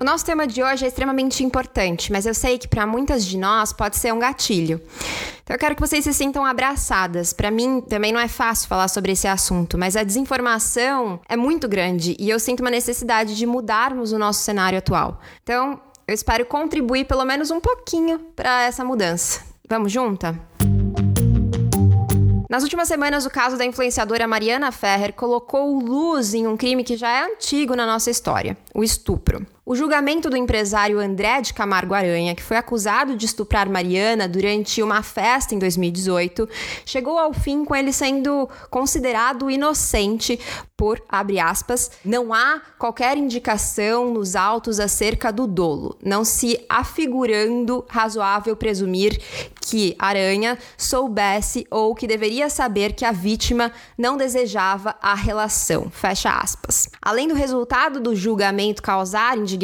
O nosso tema de hoje é extremamente importante, mas eu sei que para muitas de nós pode ser um gatilho. Então eu quero que vocês se sintam abraçadas. Para mim também não é fácil falar sobre esse assunto, mas a desinformação é muito grande e eu sinto uma necessidade de mudarmos o nosso cenário atual. Então, eu espero contribuir pelo menos um pouquinho para essa mudança. Vamos junta? Nas últimas semanas, o caso da influenciadora Mariana Ferrer colocou luz em um crime que já é antigo na nossa história: o estupro. O julgamento do empresário André de Camargo Aranha, que foi acusado de estuprar Mariana durante uma festa em 2018, chegou ao fim com ele sendo considerado inocente por, abre aspas, não há qualquer indicação nos autos acerca do dolo, não se afigurando razoável presumir que Aranha soubesse ou que deveria saber que a vítima não desejava a relação. Fecha aspas. Além do resultado do julgamento causar indignação,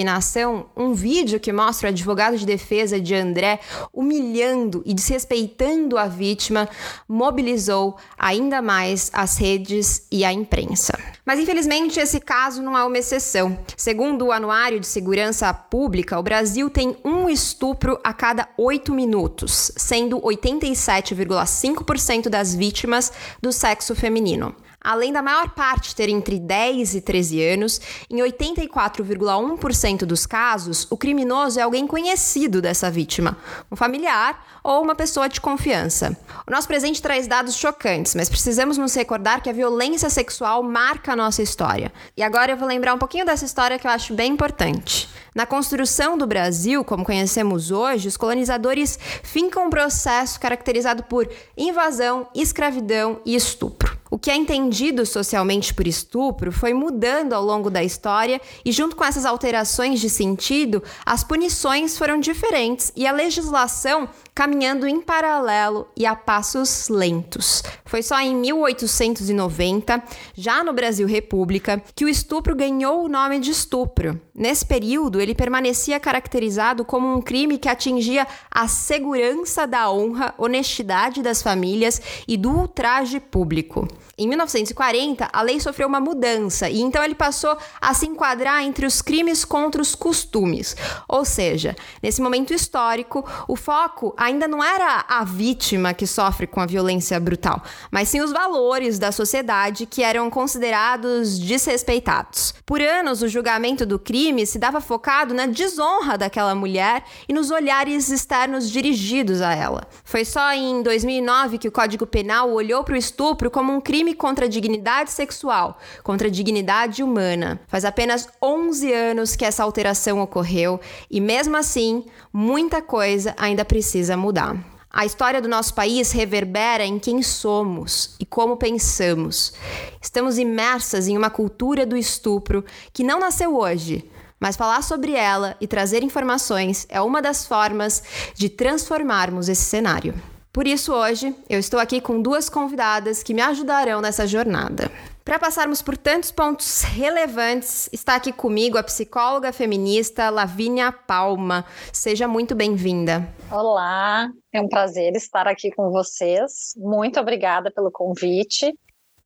um vídeo que mostra o advogado de defesa de André humilhando e desrespeitando a vítima mobilizou ainda mais as redes e a imprensa. Mas infelizmente esse caso não é uma exceção. Segundo o Anuário de Segurança Pública, o Brasil tem um estupro a cada oito minutos, sendo 87,5% das vítimas do sexo feminino. Além da maior parte ter entre 10 e 13 anos, em 84,1% dos casos, o criminoso é alguém conhecido dessa vítima, um familiar ou uma pessoa de confiança. O nosso presente traz dados chocantes, mas precisamos nos recordar que a violência sexual marca a nossa história. E agora eu vou lembrar um pouquinho dessa história que eu acho bem importante. Na construção do Brasil, como conhecemos hoje, os colonizadores fincam um processo caracterizado por invasão, escravidão e estupro. O que é entendido socialmente por estupro foi mudando ao longo da história e, junto com essas alterações de sentido, as punições foram diferentes e a legislação caminhando em paralelo e a passos lentos. Foi só em 1890, já no Brasil República, que o estupro ganhou o nome de estupro. Nesse período, ele permanecia caracterizado como um crime que atingia a segurança da honra, honestidade das famílias e do ultraje público. Em 1940, a lei sofreu uma mudança e então ele passou a se enquadrar entre os crimes contra os costumes. Ou seja, nesse momento histórico, o foco ainda não era a vítima que sofre com a violência brutal, mas sim os valores da sociedade que eram considerados desrespeitados. Por anos, o julgamento do crime se dava focado na desonra daquela mulher e nos olhares externos dirigidos a ela. Foi só em 2009 que o Código Penal olhou para o estupro como um crime crime contra a dignidade sexual, contra a dignidade humana. Faz apenas 11 anos que essa alteração ocorreu e, mesmo assim, muita coisa ainda precisa mudar. A história do nosso país reverbera em quem somos e como pensamos. Estamos imersas em uma cultura do estupro que não nasceu hoje, mas falar sobre ela e trazer informações é uma das formas de transformarmos esse cenário. Por isso, hoje, eu estou aqui com duas convidadas que me ajudarão nessa jornada. Para passarmos por tantos pontos relevantes, está aqui comigo a psicóloga feminista Lavínia Palma. Seja muito bem-vinda. Olá, é um prazer estar aqui com vocês. Muito obrigada pelo convite.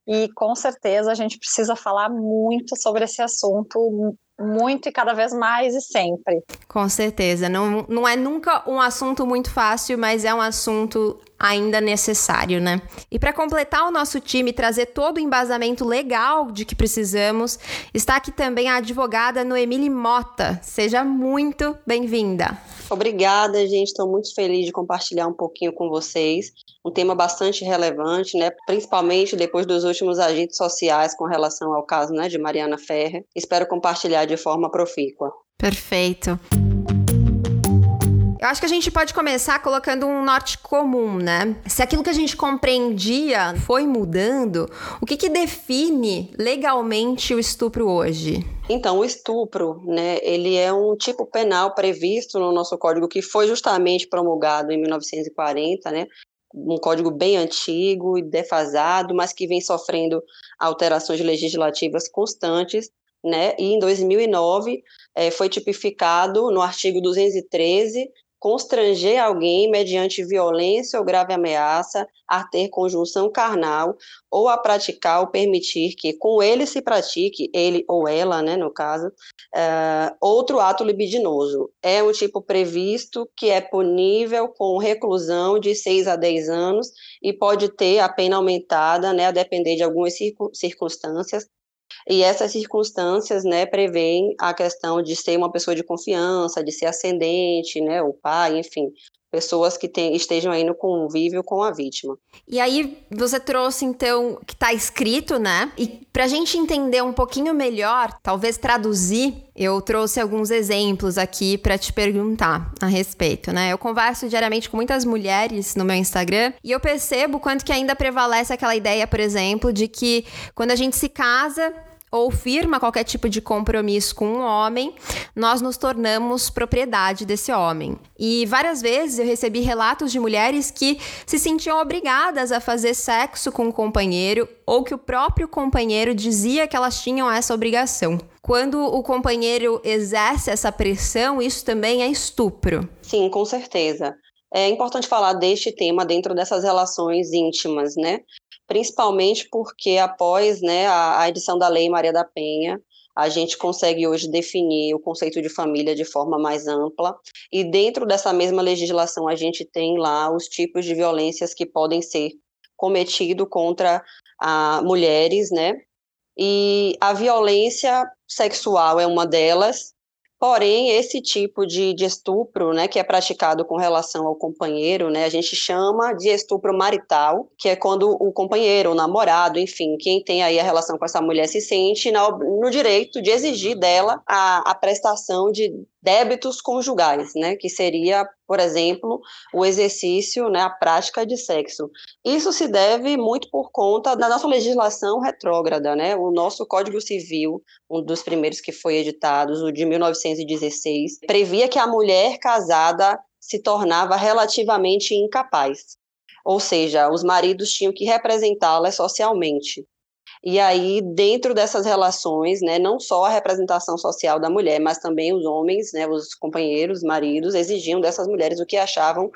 E com certeza a gente precisa falar muito sobre esse assunto muito e cada vez mais e sempre. Com certeza. Não, não é nunca um assunto muito fácil, mas é um assunto ainda necessário, né? E para completar o nosso time e trazer todo o embasamento legal de que precisamos, está aqui também a advogada Noemile Mota. Seja muito bem-vinda. Obrigada, gente. Estou muito feliz de compartilhar um pouquinho com vocês. Um tema bastante relevante, né? Principalmente depois dos últimos agentes sociais com relação ao caso né, de Mariana Ferrer. Espero compartilhar de forma profícua. Perfeito. Eu acho que a gente pode começar colocando um norte comum, né? Se aquilo que a gente compreendia foi mudando, o que, que define legalmente o estupro hoje? Então, o estupro, né, ele é um tipo penal previsto no nosso código que foi justamente promulgado em 1940, né, um código bem antigo e defasado, mas que vem sofrendo alterações legislativas constantes, né? E em 2009 é, foi tipificado no artigo 213 constranger alguém mediante violência ou grave ameaça a ter conjunção carnal ou a praticar ou permitir que com ele se pratique, ele ou ela, né, no caso, uh, outro ato libidinoso. É um tipo previsto que é punível com reclusão de 6 a 10 anos e pode ter a pena aumentada, né, a depender de algumas circunstâncias, e essas circunstâncias, né, prevêem a questão de ser uma pessoa de confiança, de ser ascendente, né, o pai, enfim, pessoas que estejam aí no convívio com a vítima. E aí você trouxe então que está escrito, né? E para a gente entender um pouquinho melhor, talvez traduzir, eu trouxe alguns exemplos aqui para te perguntar a respeito, né? Eu converso diariamente com muitas mulheres no meu Instagram e eu percebo quanto que ainda prevalece aquela ideia, por exemplo, de que quando a gente se casa, ou firma qualquer tipo de compromisso com um homem, nós nos tornamos propriedade desse homem. E várias vezes eu recebi relatos de mulheres que se sentiam obrigadas a fazer sexo com o um companheiro ou que o próprio companheiro dizia que elas tinham essa obrigação. Quando o companheiro exerce essa pressão, isso também é estupro. Sim, com certeza. É importante falar deste tema dentro dessas relações íntimas, né? Principalmente porque após né, a, a edição da Lei Maria da Penha, a gente consegue hoje definir o conceito de família de forma mais ampla, e dentro dessa mesma legislação a gente tem lá os tipos de violências que podem ser cometidos contra a, mulheres, né? E a violência sexual é uma delas, Porém, esse tipo de, de, estupro, né, que é praticado com relação ao companheiro, né, a gente chama de estupro marital, que é quando o companheiro, o namorado, enfim, quem tem aí a relação com essa mulher se sente no, no direito de exigir dela a, a prestação de débitos conjugais, né, que seria, por exemplo, o exercício, né, a prática de sexo. Isso se deve muito por conta da nossa legislação retrógrada, né, o nosso Código Civil, um dos primeiros que foi editado, o de 1916, previa que a mulher casada se tornava relativamente incapaz. Ou seja, os maridos tinham que representá-la socialmente. E aí, dentro dessas relações, né, não só a representação social da mulher, mas também os homens, né, os companheiros, maridos, exigiam dessas mulheres o que achavam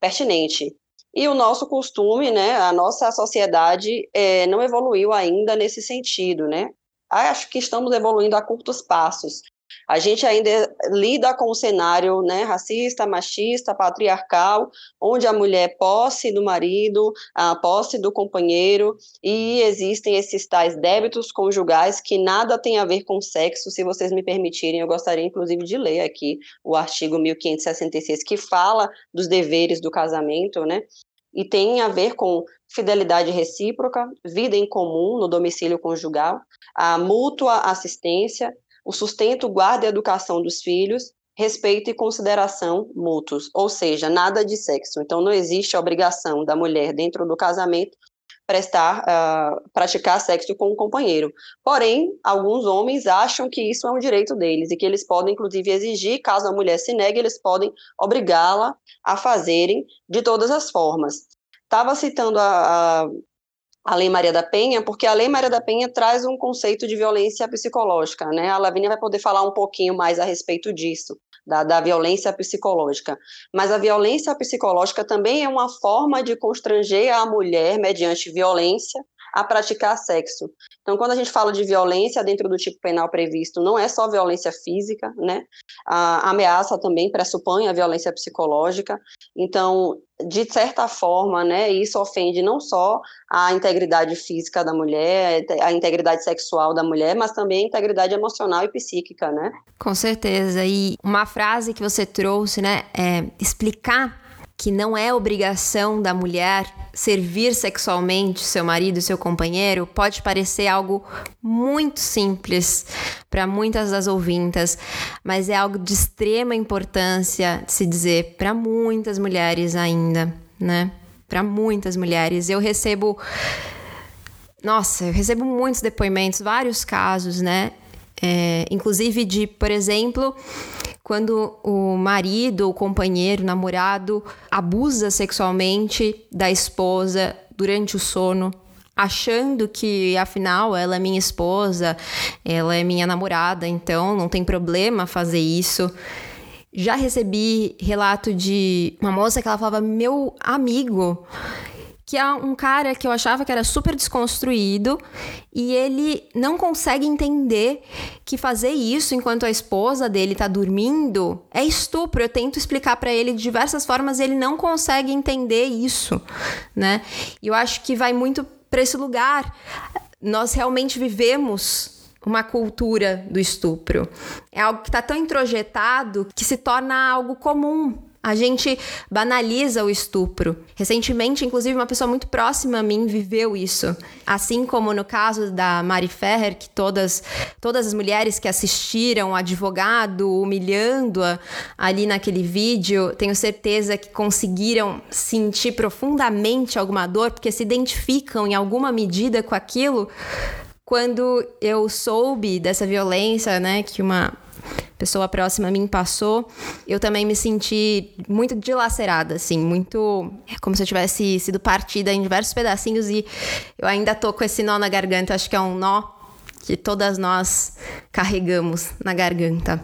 pertinente. E o nosso costume, né, a nossa sociedade é, não evoluiu ainda nesse sentido, né? Acho que estamos evoluindo a curtos passos, a gente ainda lida com o cenário né, racista, machista, patriarcal, onde a mulher é posse do marido, a posse do companheiro, e existem esses tais débitos conjugais que nada tem a ver com sexo. Se vocês me permitirem, eu gostaria inclusive de ler aqui o artigo 1566, que fala dos deveres do casamento, né? E tem a ver com fidelidade recíproca, vida em comum no domicílio conjugal, a mútua assistência, o sustento, guarda e educação dos filhos, respeito e consideração mútuos, ou seja, nada de sexo. Então, não existe a obrigação da mulher, dentro do casamento, prestar, uh, praticar sexo com o companheiro. Porém, alguns homens acham que isso é um direito deles e que eles podem, inclusive, exigir, caso a mulher se negue, eles podem obrigá-la a fazerem de todas as formas. Estava citando a, a a Lei Maria da Penha, porque a Lei Maria da Penha traz um conceito de violência psicológica, né? A Lavínia vai poder falar um pouquinho mais a respeito disso, da, da violência psicológica. Mas a violência psicológica também é uma forma de constranger a mulher mediante violência a praticar sexo. Então, quando a gente fala de violência dentro do tipo penal previsto, não é só violência física, né? A ameaça também pressupõe a violência psicológica. Então, de certa forma, né, isso ofende não só a integridade física da mulher, a integridade sexual da mulher, mas também a integridade emocional e psíquica, né? Com certeza. E uma frase que você trouxe, né, é explicar que não é obrigação da mulher servir sexualmente seu marido, seu companheiro, pode parecer algo muito simples para muitas das ouvintas, mas é algo de extrema importância de se dizer para muitas mulheres ainda, né? Para muitas mulheres. Eu recebo nossa, eu recebo muitos depoimentos, vários casos, né? É, inclusive de, por exemplo, quando o marido, o companheiro, o namorado abusa sexualmente da esposa durante o sono, achando que afinal ela é minha esposa, ela é minha namorada, então não tem problema fazer isso. Já recebi relato de uma moça que ela falava: "Meu amigo que é um cara que eu achava que era super desconstruído e ele não consegue entender que fazer isso enquanto a esposa dele tá dormindo é estupro. Eu tento explicar para ele de diversas formas e ele não consegue entender isso, né? E eu acho que vai muito para esse lugar. Nós realmente vivemos uma cultura do estupro. É algo que está tão introjetado que se torna algo comum a gente banaliza o estupro. Recentemente, inclusive, uma pessoa muito próxima a mim viveu isso. Assim como no caso da Mari Ferrer, que todas, todas as mulheres que assistiram o advogado humilhando-a ali naquele vídeo, tenho certeza que conseguiram sentir profundamente alguma dor, porque se identificam em alguma medida com aquilo. Quando eu soube dessa violência, né, que uma pessoa próxima a mim passou, eu também me senti muito dilacerada, assim, muito. É como se eu tivesse sido partida em diversos pedacinhos e eu ainda tô com esse nó na garganta, acho que é um nó que todas nós carregamos na garganta.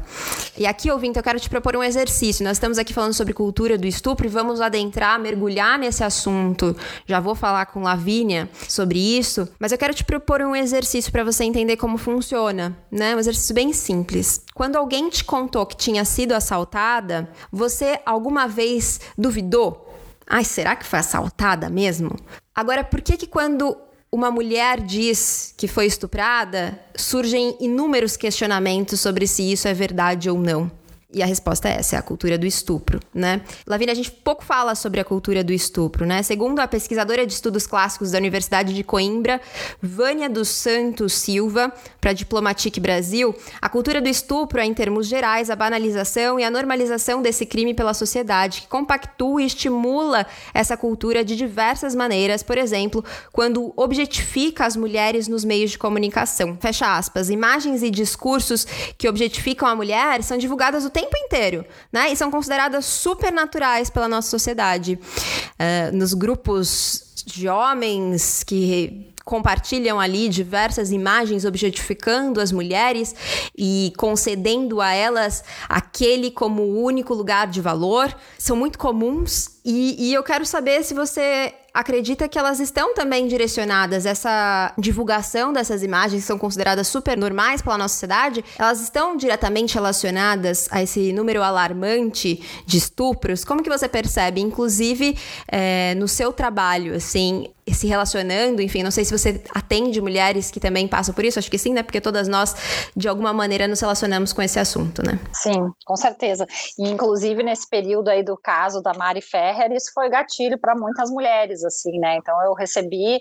E aqui, ouvinte, eu quero te propor um exercício. Nós estamos aqui falando sobre cultura do estupro e vamos adentrar, mergulhar nesse assunto. Já vou falar com Lavínia sobre isso, mas eu quero te propor um exercício para você entender como funciona, né? Um exercício bem simples. Quando alguém te contou que tinha sido assaltada, você alguma vez duvidou? Ai, será que foi assaltada mesmo? Agora, por que que quando uma mulher diz que foi estuprada, surgem inúmeros questionamentos sobre se isso é verdade ou não. E a resposta é essa, é a cultura do estupro, né? Lavínia, a gente pouco fala sobre a cultura do estupro, né? Segundo a pesquisadora de estudos clássicos da Universidade de Coimbra, Vânia dos Santos Silva, para Diplomatique Brasil, a cultura do estupro é, em termos gerais, a banalização e a normalização desse crime pela sociedade, que compactua e estimula essa cultura de diversas maneiras, por exemplo, quando objetifica as mulheres nos meios de comunicação. Fecha aspas. Imagens e discursos que objetificam a mulher são divulgadas o tempo tempo inteiro, né? E são consideradas super naturais pela nossa sociedade. Uh, nos grupos de homens que compartilham ali diversas imagens objetificando as mulheres e concedendo a elas aquele como único lugar de valor, são muito comuns. E, e eu quero saber se você acredita que elas estão também direcionadas, essa divulgação dessas imagens que são consideradas super normais pela nossa sociedade, elas estão diretamente relacionadas a esse número alarmante de estupros? Como que você percebe, inclusive é, no seu trabalho, assim, se relacionando, enfim, não sei se você atende mulheres que também passam por isso, acho que sim, né? Porque todas nós, de alguma maneira, nos relacionamos com esse assunto, né? Sim, com certeza. E, inclusive, nesse período aí do caso da Mari Ferrer, isso foi gatilho para muitas mulheres, assim, né? Então, eu recebi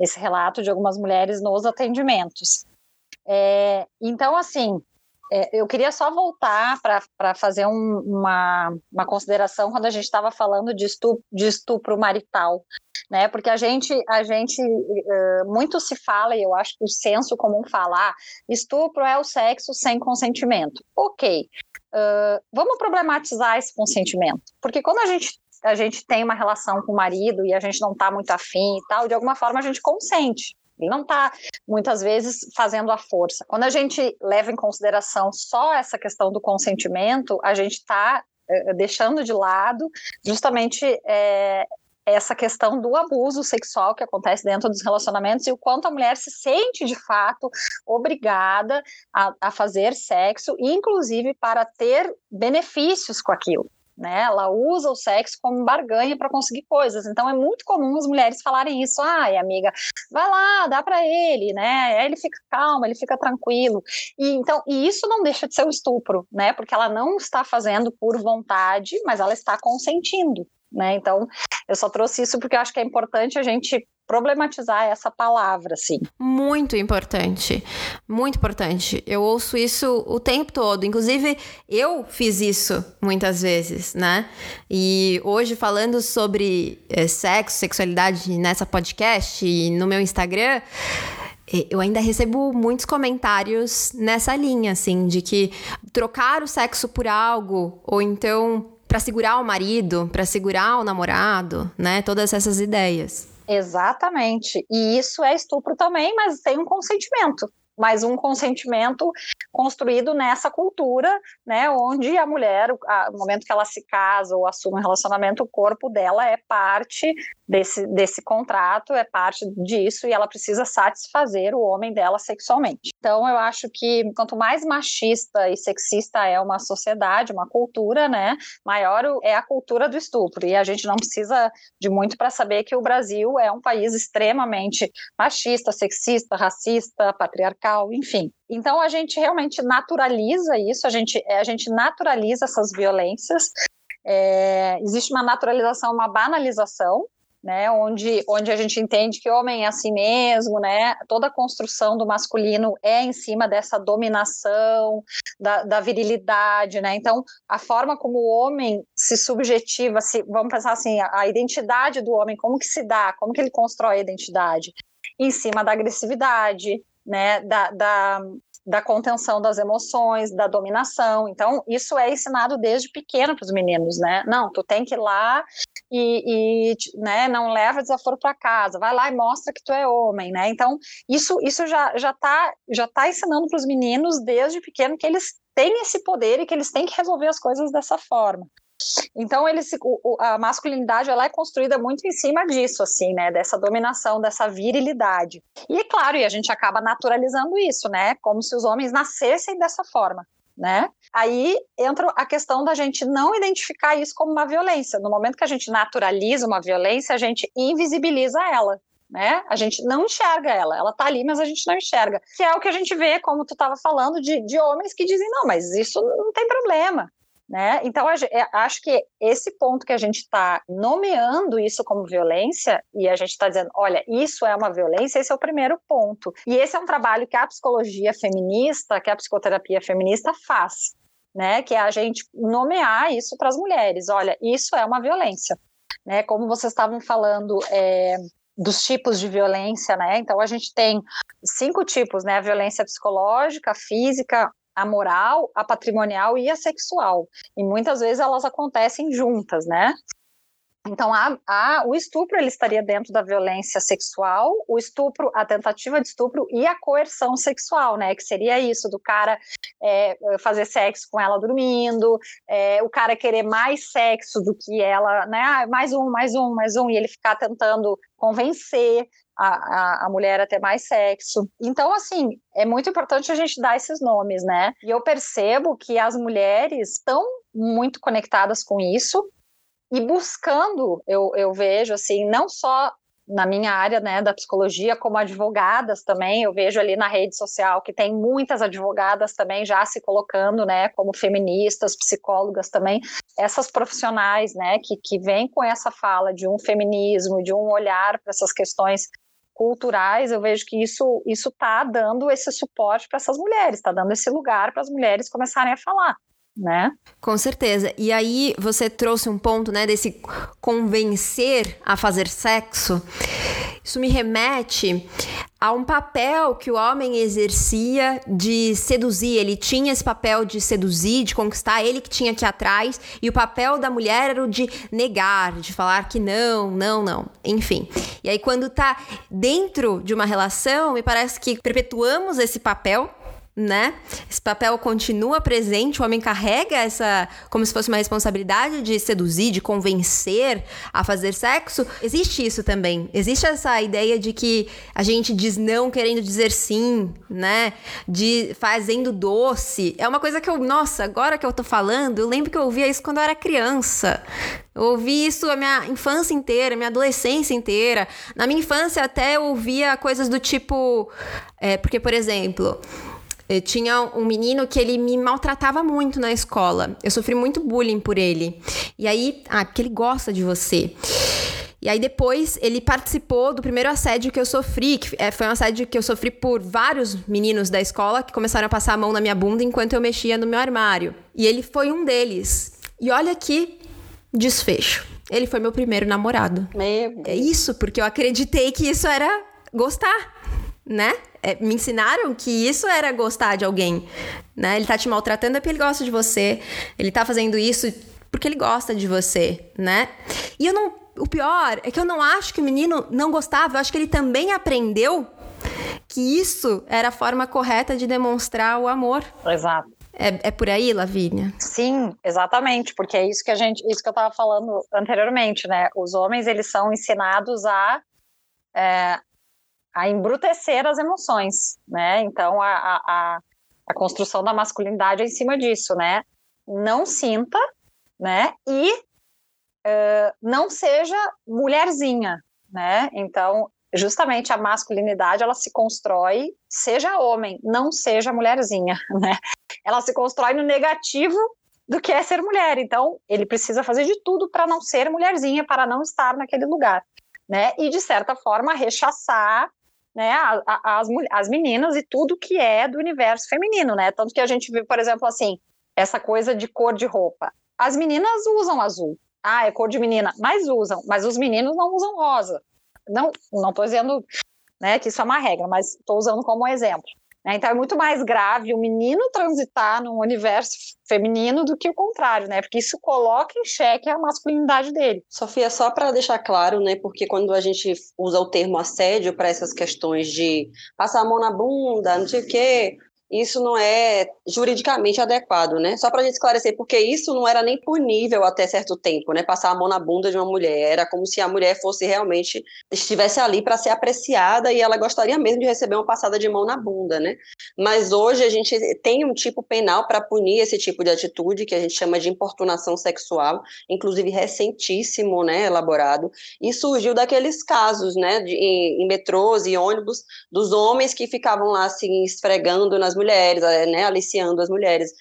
esse relato de algumas mulheres nos atendimentos. É, então, assim, é, eu queria só voltar para fazer um, uma, uma consideração quando a gente estava falando de estupro, de estupro marital, né? Porque a gente, a gente uh, muito se fala, e eu acho que o senso comum falar, ah, estupro é o sexo sem consentimento. Ok, uh, vamos problematizar esse consentimento, porque quando a gente a gente tem uma relação com o marido e a gente não está muito afim e tal, de alguma forma a gente consente. Não está, muitas vezes, fazendo a força. Quando a gente leva em consideração só essa questão do consentimento, a gente está é, deixando de lado justamente é, essa questão do abuso sexual que acontece dentro dos relacionamentos e o quanto a mulher se sente de fato obrigada a, a fazer sexo, inclusive para ter benefícios com aquilo né? Ela usa o sexo como barganha para conseguir coisas. Então é muito comum as mulheres falarem isso. Ai, amiga, vai lá, dá para ele, né? Aí ele fica calmo, ele fica tranquilo. E então, e isso não deixa de ser um estupro, né? Porque ela não está fazendo por vontade, mas ela está consentindo. Né? Então, eu só trouxe isso porque eu acho que é importante a gente problematizar essa palavra, assim. Muito importante, muito importante. Eu ouço isso o tempo todo. Inclusive, eu fiz isso muitas vezes, né? E hoje, falando sobre é, sexo, sexualidade nessa podcast e no meu Instagram, eu ainda recebo muitos comentários nessa linha, assim, de que trocar o sexo por algo, ou então para segurar o marido, para segurar o namorado, né? Todas essas ideias. Exatamente. E isso é estupro também, mas tem um consentimento mas um consentimento construído nessa cultura, né, onde a mulher, no momento que ela se casa ou assume um relacionamento, o corpo dela é parte desse, desse contrato, é parte disso e ela precisa satisfazer o homem dela sexualmente. Então, eu acho que quanto mais machista e sexista é uma sociedade, uma cultura, né, maior é a cultura do estupro. E a gente não precisa de muito para saber que o Brasil é um país extremamente machista, sexista, racista, patriarcal, enfim. Então a gente realmente naturaliza isso, a gente, a gente naturaliza essas violências. É, existe uma naturalização, uma banalização né, onde, onde a gente entende que o homem é assim mesmo, né, toda a construção do masculino é em cima dessa dominação, da, da virilidade, né, então a forma como o homem se subjetiva, se, vamos pensar assim, a, a identidade do homem, como que se dá, como que ele constrói a identidade? Em cima da agressividade, né, da, da, da contenção das emoções, da dominação. Então, isso é ensinado desde pequeno para os meninos, né? Não, tu tem que ir lá e, e né, não leva desaforo para casa, vai lá e mostra que tu é homem, né? Então, isso, isso já já está já tá ensinando para os meninos desde pequeno que eles têm esse poder e que eles têm que resolver as coisas dessa forma. Então, ele se, o, a masculinidade ela é construída muito em cima disso, assim, né? Dessa dominação, dessa virilidade. E é claro, e a gente acaba naturalizando isso, né? Como se os homens nascessem dessa forma. Né? Aí entra a questão da gente não identificar isso como uma violência. No momento que a gente naturaliza uma violência, a gente invisibiliza ela. Né? A gente não enxerga ela, ela tá ali, mas a gente não enxerga. Que é o que a gente vê, como tu estava falando, de, de homens que dizem, não, mas isso não tem problema. Né? Então, é, acho que esse ponto que a gente está nomeando isso como violência, e a gente está dizendo, olha, isso é uma violência, esse é o primeiro ponto. E esse é um trabalho que a psicologia feminista, que a psicoterapia feminista faz, né? Que é a gente nomear isso para as mulheres. Olha, isso é uma violência. Né? Como vocês estavam falando, é, dos tipos de violência, né? Então a gente tem cinco tipos, né? A violência psicológica, física, a moral, a patrimonial e a sexual. E muitas vezes elas acontecem juntas, né? Então, a, a, o estupro ele estaria dentro da violência sexual, o estupro, a tentativa de estupro e a coerção sexual, né? Que seria isso do cara é, fazer sexo com ela dormindo, é, o cara querer mais sexo do que ela, né? Ah, mais um, mais um, mais um, e ele ficar tentando convencer a, a, a, mulher a ter mais sexo. Então, assim, é muito importante a gente dar esses nomes, né? E eu percebo que as mulheres estão muito conectadas com isso e buscando, eu, eu vejo, assim, não só na minha área né, da psicologia, como advogadas também, eu vejo ali na rede social que tem muitas advogadas também já se colocando, né, como feministas, psicólogas também, essas profissionais, né, que, que vêm com essa fala de um feminismo, de um olhar para essas questões culturais, eu vejo que isso isso está dando esse suporte para essas mulheres, está dando esse lugar para as mulheres começarem a falar. Né? Com certeza. E aí você trouxe um ponto, né, desse convencer a fazer sexo. Isso me remete a um papel que o homem exercia de seduzir. Ele tinha esse papel de seduzir, de conquistar, ele que tinha que atrás, e o papel da mulher era o de negar, de falar que não, não, não. Enfim. E aí, quando tá dentro de uma relação, me parece que perpetuamos esse papel né? Esse papel continua presente, o homem carrega essa como se fosse uma responsabilidade de seduzir, de convencer a fazer sexo. Existe isso também. Existe essa ideia de que a gente diz não querendo dizer sim, né? De fazendo doce. É uma coisa que eu, nossa, agora que eu tô falando, eu lembro que eu ouvia isso quando eu era criança. Eu ouvi isso a minha infância inteira, minha adolescência inteira. Na minha infância até eu ouvia coisas do tipo, é, porque por exemplo, eu tinha um menino que ele me maltratava muito na escola. Eu sofri muito bullying por ele. E aí, ah, porque ele gosta de você. E aí depois ele participou do primeiro assédio que eu sofri, que é, foi um assédio que eu sofri por vários meninos da escola que começaram a passar a mão na minha bunda enquanto eu mexia no meu armário. E ele foi um deles. E olha que desfecho. Ele foi meu primeiro namorado. Meu É isso, porque eu acreditei que isso era gostar né? É, me ensinaram que isso era gostar de alguém, né? Ele tá te maltratando é porque ele gosta de você. Ele tá fazendo isso porque ele gosta de você, né? E eu não. O pior é que eu não acho que o menino não gostava, eu acho que ele também aprendeu que isso era a forma correta de demonstrar o amor. Exato. É, é por aí, Lavínia? Sim, exatamente, porque é isso que a gente, isso que eu estava falando anteriormente, né? Os homens eles são ensinados a é, a embrutecer as emoções, né? Então a, a, a construção da masculinidade é em cima disso, né? Não sinta, né? E uh, não seja mulherzinha, né? Então justamente a masculinidade ela se constrói seja homem, não seja mulherzinha, né? Ela se constrói no negativo do que é ser mulher. Então, ele precisa fazer de tudo para não ser mulherzinha, para não estar naquele lugar, né? E de certa forma rechaçar né, as, as meninas e tudo que é do universo feminino, né? Tanto que a gente vê, por exemplo, assim, essa coisa de cor de roupa. As meninas usam azul. Ah, é cor de menina, mas usam, mas os meninos não usam rosa. Não, não estou dizendo né, que isso é uma regra, mas estou usando como exemplo. Né? Então é muito mais grave o menino transitar num universo feminino do que o contrário, né? Porque isso coloca em xeque a masculinidade dele. Sofia, só para deixar claro, né? Porque quando a gente usa o termo assédio para essas questões de passar a mão na bunda, não sei o quê, isso não é juridicamente adequado, né? Só para a gente esclarecer, porque isso não era nem punível até certo tempo, né? Passar a mão na bunda de uma mulher era como se a mulher fosse realmente estivesse ali para ser apreciada e ela gostaria mesmo de receber uma passada de mão na bunda, né? Mas hoje a gente tem um tipo penal para punir esse tipo de atitude que a gente chama de importunação sexual, inclusive recentíssimo, né? Elaborado e surgiu daqueles casos, né? De, em, em metrôs e ônibus dos homens que ficavam lá assim esfregando nas mulheres, eh, né, aliciando as mulheres,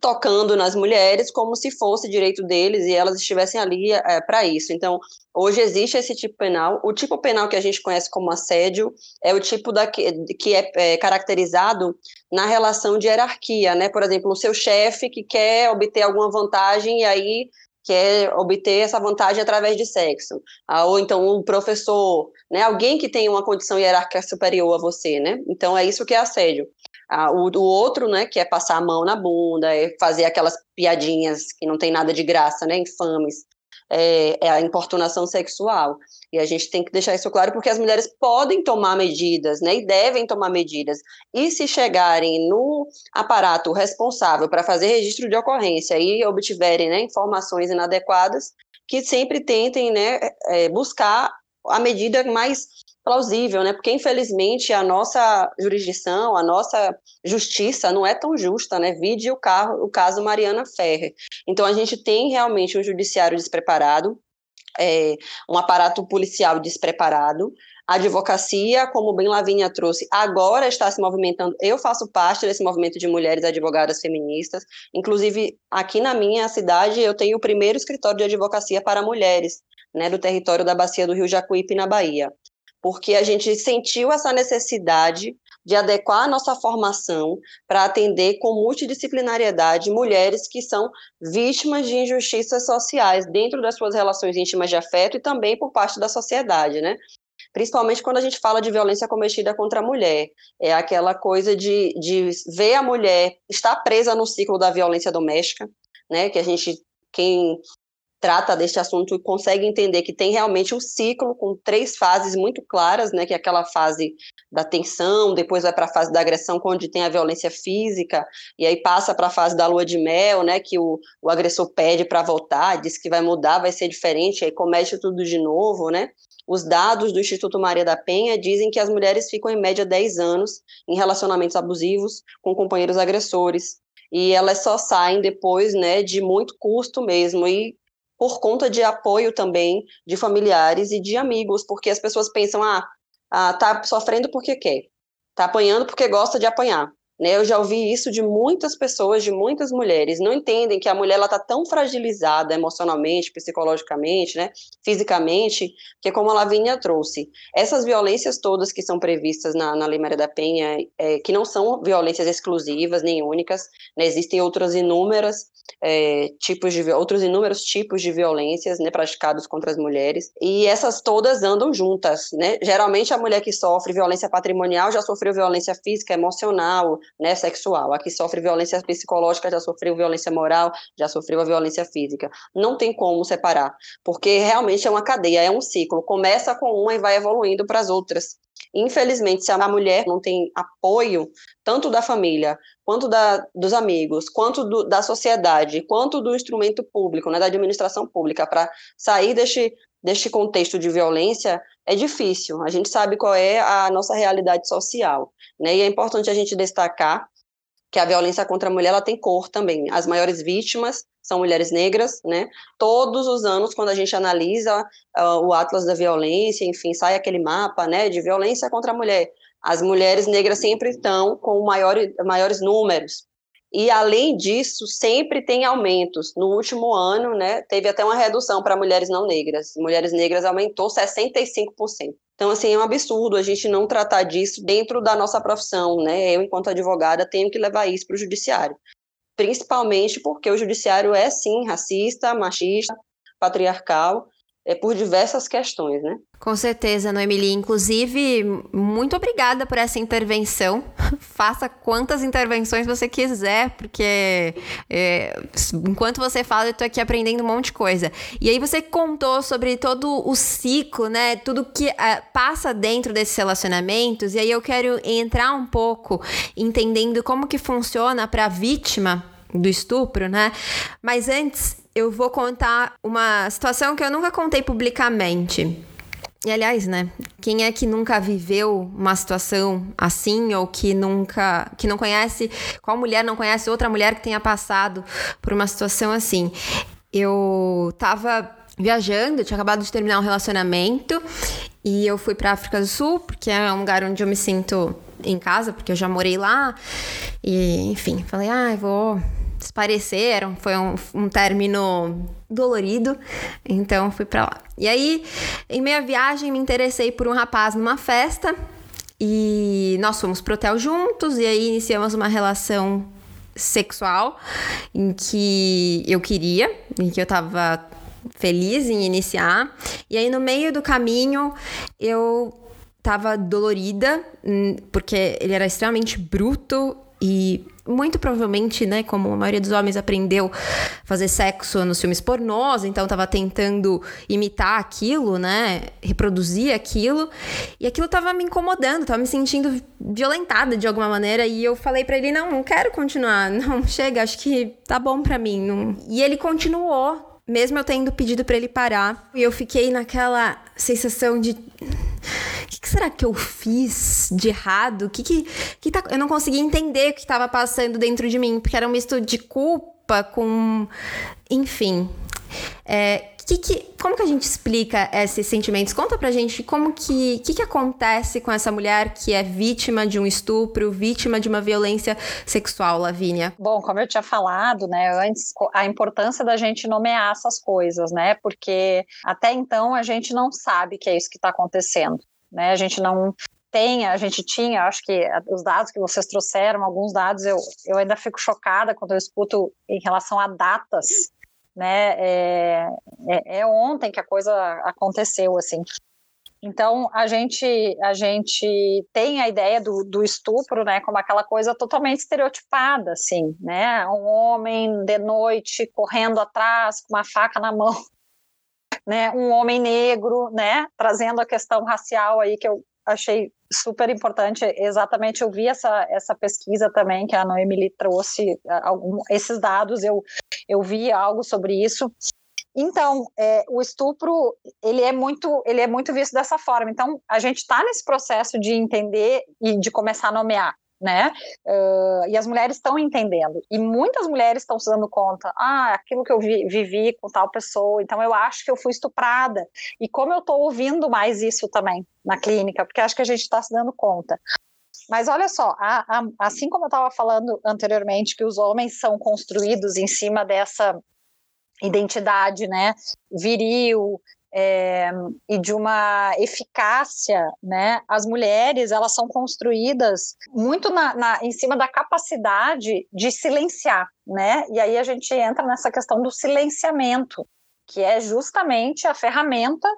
tocando nas mulheres como se fosse direito deles e elas estivessem ali é, eh, para isso. Então, hoje existe esse tipo penal. O tipo penal que a gente conhece como assédio é o tipo da, que, que é, é caracterizado na relação de hierarquia, né? Por exemplo, o seu chefe que quer obter alguma vantagem e aí quer obter essa vantagem através de sexo, ah, ou então um professor, né, alguém que tem uma condição hierárquica superior a você, né? Então é isso que é assédio. Ah, o, o, outro, né, que é passar a mão na bunda, é fazer aquelas piadinhas que não tem nada de graça, né, infames, é, é, a importunação sexual. E a gente tem que deixar isso claro, porque as mulheres podem tomar medidas, né, e devem tomar medidas. E se chegarem no aparato responsável para fazer registro de ocorrência e obtiverem né, informações inadequadas, que sempre tentem né, é, buscar a medida mais plausível, né? Porque infelizmente a nossa jurisdição, a nossa justiça não é tão justa, né? Vide o, carro, o caso Mariana Ferrer. Então a gente tem realmente um judiciário despreparado, é, um aparato policial despreparado. A advocacia, como bem Lavínia trouxe, agora está se movimentando. Eu faço parte desse movimento de mulheres advogadas feministas. Inclusive, aqui na minha cidade, eu tenho o primeiro escritório de advocacia para mulheres, né, do território da Bacia do Rio Jacuípe, na Bahia porque a gente sentiu essa necessidade de adequar a nossa formação para atender com multidisciplinariedade mulheres que são vítimas de injustiças sociais dentro das suas relações íntimas de afeto e também por parte da sociedade, né? Principalmente quando a gente fala de violência cometida contra a mulher. É aquela coisa de, de ver a mulher estar presa no ciclo da violência doméstica, né? Que a gente quem trata deste assunto e consegue entender que tem realmente um ciclo com três fases muito claras, né, que é aquela fase da tensão, depois vai para a fase da agressão, onde tem a violência física, e aí passa para a fase da lua de mel, né, que o, o agressor pede para voltar, diz que vai mudar, vai ser diferente, aí comete tudo de novo, né, os dados do Instituto Maria da Penha dizem que as mulheres ficam em média 10 anos em relacionamentos abusivos com companheiros agressores, e elas só saem depois, né, de muito custo mesmo, e por conta de apoio também de familiares e de amigos, porque as pessoas pensam, ah, ah tá sofrendo porque quer, tá apanhando porque gosta de apanhar, Né? Eu já ouvi isso de muitas pessoas, de muitas mulheres, não entendem que a mulher está tão fragilizada emocionalmente, psicologicamente, né? fisicamente, que como a Lavínia trouxe, essas violências todas que são previstas na, na Lei Maria da Penha, é, que não são violências exclusivas nem únicas, né? existem outras inúmeras é, tipos de outros inúmeros tipos de violências né, praticados contra as mulheres e essas todas andam juntas, né? Geralmente a mulher que sofre violência patrimonial já sofreu violência física, emocional, né, sexual. A que sofre violência psicológica já sofreu violência moral, já sofreu a violência física. Não tem como separar, porque realmente é uma cadeia, é um ciclo. Começa com uma e vai evoluindo para as outras. Infelizmente, se a mulher não tem apoio, tanto da família, quanto da, dos amigos, quanto do, da sociedade, quanto do instrumento público, né, da administração pública, para sair deste, deste contexto de violência, é difícil. A gente sabe qual é a nossa realidade social. Né, e é importante a gente destacar que a violência contra a mulher ela tem cor também. As maiores vítimas são mulheres negras, né? Todos os anos, quando a gente analisa uh, o Atlas da Violência, enfim, sai aquele mapa, né, de violência contra a mulher. As mulheres negras sempre estão com maior, maiores números. E, além disso, sempre tem aumentos. No último ano, né, teve até uma redução para mulheres não negras. Mulheres negras aumentou 65%. Então, assim, é um absurdo a gente não tratar disso dentro da nossa profissão, né? Eu, enquanto advogada, tenho que levar isso para o judiciário principalmente porque o judiciário é sim racista, machista, patriarcal, é por diversas questões, né? Com certeza, Noemili. Inclusive, muito obrigada por essa intervenção. Faça quantas intervenções você quiser, porque é, enquanto você fala, eu tô aqui aprendendo um monte de coisa. E aí você contou sobre todo o ciclo, né? Tudo que é, passa dentro desses relacionamentos. E aí eu quero entrar um pouco entendendo como que funciona para a vítima do estupro, né? Mas antes, eu vou contar uma situação que eu nunca contei publicamente. E aliás, né? Quem é que nunca viveu uma situação assim ou que nunca, que não conhece, qual mulher não conhece outra mulher que tenha passado por uma situação assim? Eu tava viajando, eu tinha acabado de terminar um relacionamento e eu fui para África do Sul, porque é um lugar onde eu me sinto em casa, porque eu já morei lá. E, enfim, falei: "Ah, vou despareceram, foi um, um término dolorido, então fui para lá. E aí, em meia viagem, me interessei por um rapaz numa festa e nós fomos pro hotel juntos e aí iniciamos uma relação sexual em que eu queria, em que eu tava feliz em iniciar. E aí no meio do caminho eu tava dolorida, hum, porque ele era extremamente bruto e muito provavelmente, né, como a maioria dos homens aprendeu fazer sexo nos filmes pornôs, então tava tentando imitar aquilo, né, reproduzir aquilo, e aquilo tava me incomodando, tava me sentindo violentada de alguma maneira, e eu falei para ele, não, não quero continuar, não, chega, acho que tá bom para mim, não... E ele continuou, mesmo eu tendo pedido para ele parar, e eu fiquei naquela sensação de o que, será que eu fiz de errado? O que que, que tá... Eu não conseguia entender o que estava passando dentro de mim, porque era um misto de culpa com... Enfim. É, que, que, como que a gente explica esses sentimentos? Conta pra gente como que, que, que acontece com essa mulher que é vítima de um estupro, vítima de uma violência sexual, Lavínia? Bom, como eu tinha falado, né, antes, a importância da gente nomear essas coisas, né, porque até então a gente não sabe que é isso que está acontecendo, né, a gente não tem, a gente tinha, acho que os dados que vocês trouxeram, alguns dados eu, eu ainda fico chocada quando eu escuto em relação a datas né? É, é, é, ontem que a coisa aconteceu, assim. Então a gente a gente tem a ideia do, do estupro, né, como aquela coisa totalmente estereotipada, assim, né? Um homem de noite correndo atrás com uma faca na mão, né? Um homem negro, né? Trazendo a questão racial aí que eu achei super importante exatamente eu vi essa, essa pesquisa também que a Noemily trouxe algum, esses dados eu eu vi algo sobre isso. Então é, o estupro ele é muito ele é muito visto dessa forma. Então a gente está nesse processo de entender e de começar a nomear né? Uh, e as mulheres estão entendendo. E muitas mulheres estão se dando conta, ah, aquilo que eu vi, vivi com tal pessoa, então eu acho que eu fui estuprada. E como eu estou ouvindo mais isso também na clínica, porque acho que a gente está se dando conta. Mas olha só, a, a, assim como eu estava falando anteriormente, que os homens são construídos em cima dessa identidade, né, viril, é, e de uma eficácia, né? As mulheres elas são construídas muito na, na, em cima da capacidade de silenciar, né? E aí a gente entra nessa questão do silenciamento, que é justamente a ferramenta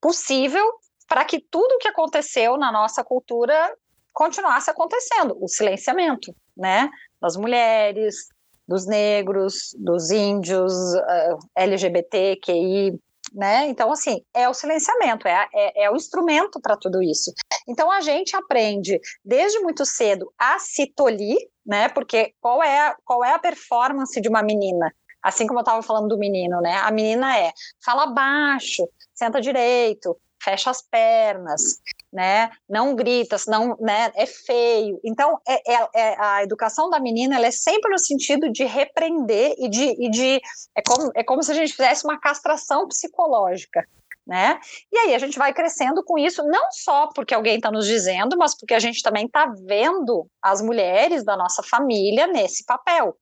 possível para que tudo o que aconteceu na nossa cultura continuasse acontecendo, o silenciamento, né? Das mulheres, dos negros, dos índios, uh, LGBTQI né? Então, assim, é o silenciamento, é, é, é o instrumento para tudo isso. Então, a gente aprende desde muito cedo a se tolir, né? Porque qual é, qual é a performance de uma menina? Assim como eu estava falando do menino, né? A menina é fala baixo, senta direito, fecha as pernas, né? Não grita, senão né, é feio. Então, é, é, é, a educação da menina ela é sempre no sentido de repreender e de, e de é, como, é como se a gente fizesse uma castração psicológica. Né? E aí a gente vai crescendo com isso, não só porque alguém está nos dizendo, mas porque a gente também está vendo as mulheres da nossa família nesse papel.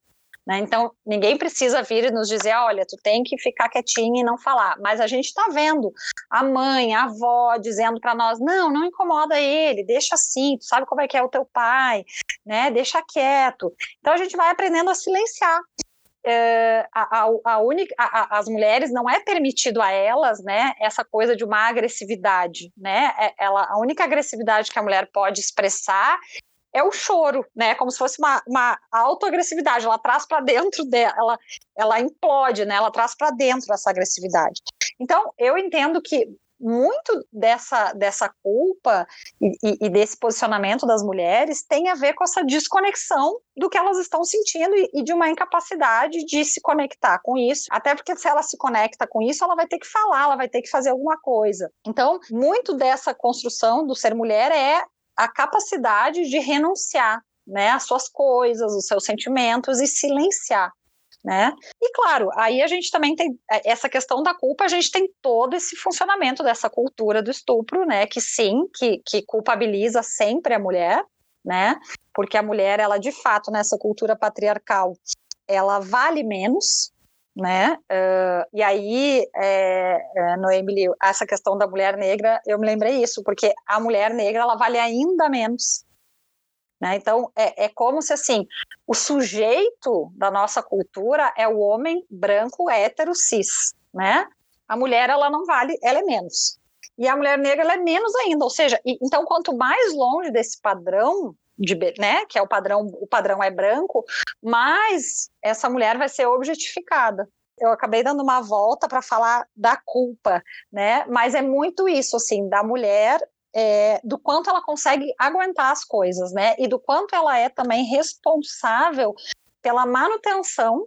Né? Então, ninguém precisa vir e nos dizer, olha, tu tem que ficar quietinha e não falar. Mas a gente está vendo a mãe, a avó dizendo para nós, não, não incomoda ele, deixa assim, tu sabe como é que é o teu pai, né? Deixa quieto. Então, a gente vai aprendendo a silenciar. É, a, a, a única, a, as mulheres não é permitido a elas, né, essa coisa de uma agressividade, né, é, ela, a única agressividade que a mulher pode expressar é o choro, né? Como se fosse uma, uma autoagressividade. Ela traz para dentro dela, ela, implode, né? Ela traz para dentro essa agressividade. Então, eu entendo que muito dessa, dessa culpa e, e, e, desse posicionamento das mulheres tem a ver com essa desconexão do que elas estão sentindo e, e, de uma incapacidade de se conectar com isso. Até porque se ela se conecta com isso, ela vai ter que falar, ela vai ter que fazer alguma coisa. Então, muito dessa construção do ser mulher é a capacidade de renunciar né, às suas coisas, os seus sentimentos e silenciar. Né? E claro, aí a gente também tem é, essa questão da culpa, a gente tem todo esse funcionamento dessa cultura do estupro, né? Que sim, que, que culpabiliza sempre a mulher, né? Porque a mulher, ela de fato, nessa cultura patriarcal, ela vale menos, né? Uh, e aí, é, é, essa questão da mulher negra, eu me lembrei isso, porque a mulher negra ela vale ainda menos. Né? Então, é, é como se assim, o sujeito da nossa cultura é o homem branco, hétero, cis. Né? A mulher ela não vale, ela é menos. E a mulher negra ela é menos ainda. Ou seja, e, então, quanto mais longe desse padrão de, né, que é o padrão, o padrão é branco, mas essa mulher vai ser objetificada. Eu acabei dando uma volta para falar da culpa, né? Mas é muito isso, assim, da mulher é, do quanto ela consegue aguentar as coisas, né? E do quanto ela é também responsável pela manutenção